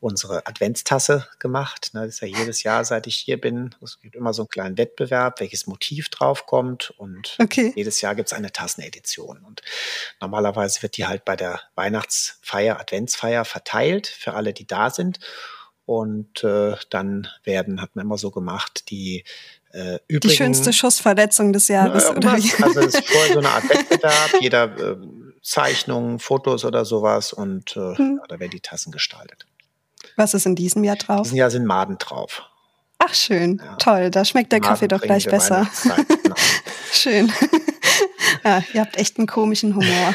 Speaker 2: unsere Adventstasse gemacht. Ne? Das ist ja jedes Jahr, seit ich hier bin. Es gibt immer so einen kleinen Wettbewerb, welches Motiv draufkommt. Und okay. jedes Jahr gibt es eine Tassenedition. Und normalerweise wird die halt bei der Weihnachtsfeier, Adventsfeier verteilt für alle, die da sind. Und äh, dann werden, hat man immer so gemacht, die äh, übrigen,
Speaker 1: Die schönste Schussverletzung des Jahres,
Speaker 2: oder wie? Also es ist vorher so eine Art <laughs> Wettbewerb, jeder äh, Zeichnungen, Fotos oder sowas und äh, hm. ja, da werden die Tassen gestaltet.
Speaker 1: Was ist in diesem Jahr drauf? In
Speaker 2: diesem Jahr sind Maden drauf.
Speaker 1: Ach schön, ja. toll, da schmeckt der Maden Kaffee doch gleich besser. <laughs> Genau. schön. <laughs> ja, ihr habt echt einen komischen Humor.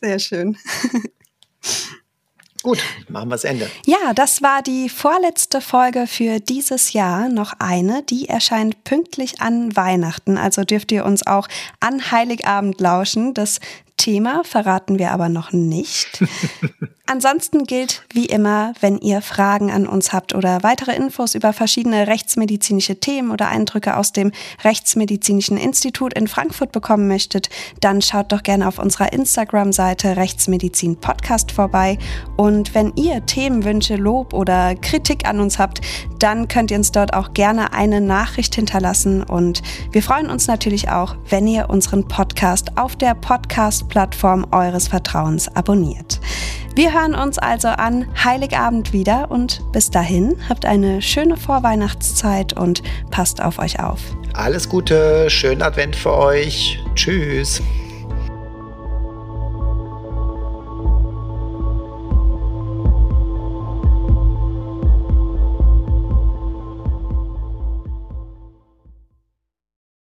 Speaker 1: Sehr schön.
Speaker 2: Gut, machen wir das Ende.
Speaker 1: Ja, das war die vorletzte Folge für dieses Jahr. Noch eine, die erscheint pünktlich an Weihnachten. Also dürft ihr uns auch an Heiligabend lauschen. Das Thema verraten wir aber noch nicht. <laughs> Ansonsten gilt wie immer, wenn ihr Fragen an uns habt oder weitere Infos über verschiedene rechtsmedizinische Themen oder Eindrücke aus dem Rechtsmedizinischen Institut in Frankfurt bekommen möchtet, dann schaut doch gerne auf unserer Instagram-Seite Rechtsmedizin Podcast vorbei. Und wenn ihr Themenwünsche, Lob oder Kritik an uns habt, dann könnt ihr uns dort auch gerne eine Nachricht hinterlassen. Und wir freuen uns natürlich auch, wenn ihr unseren Podcast auf der Podcast-Plattform eures Vertrauens abonniert. Wir hören uns also an Heiligabend wieder und bis dahin habt eine schöne Vorweihnachtszeit und passt auf euch auf.
Speaker 2: Alles Gute, schönen Advent für euch. Tschüss.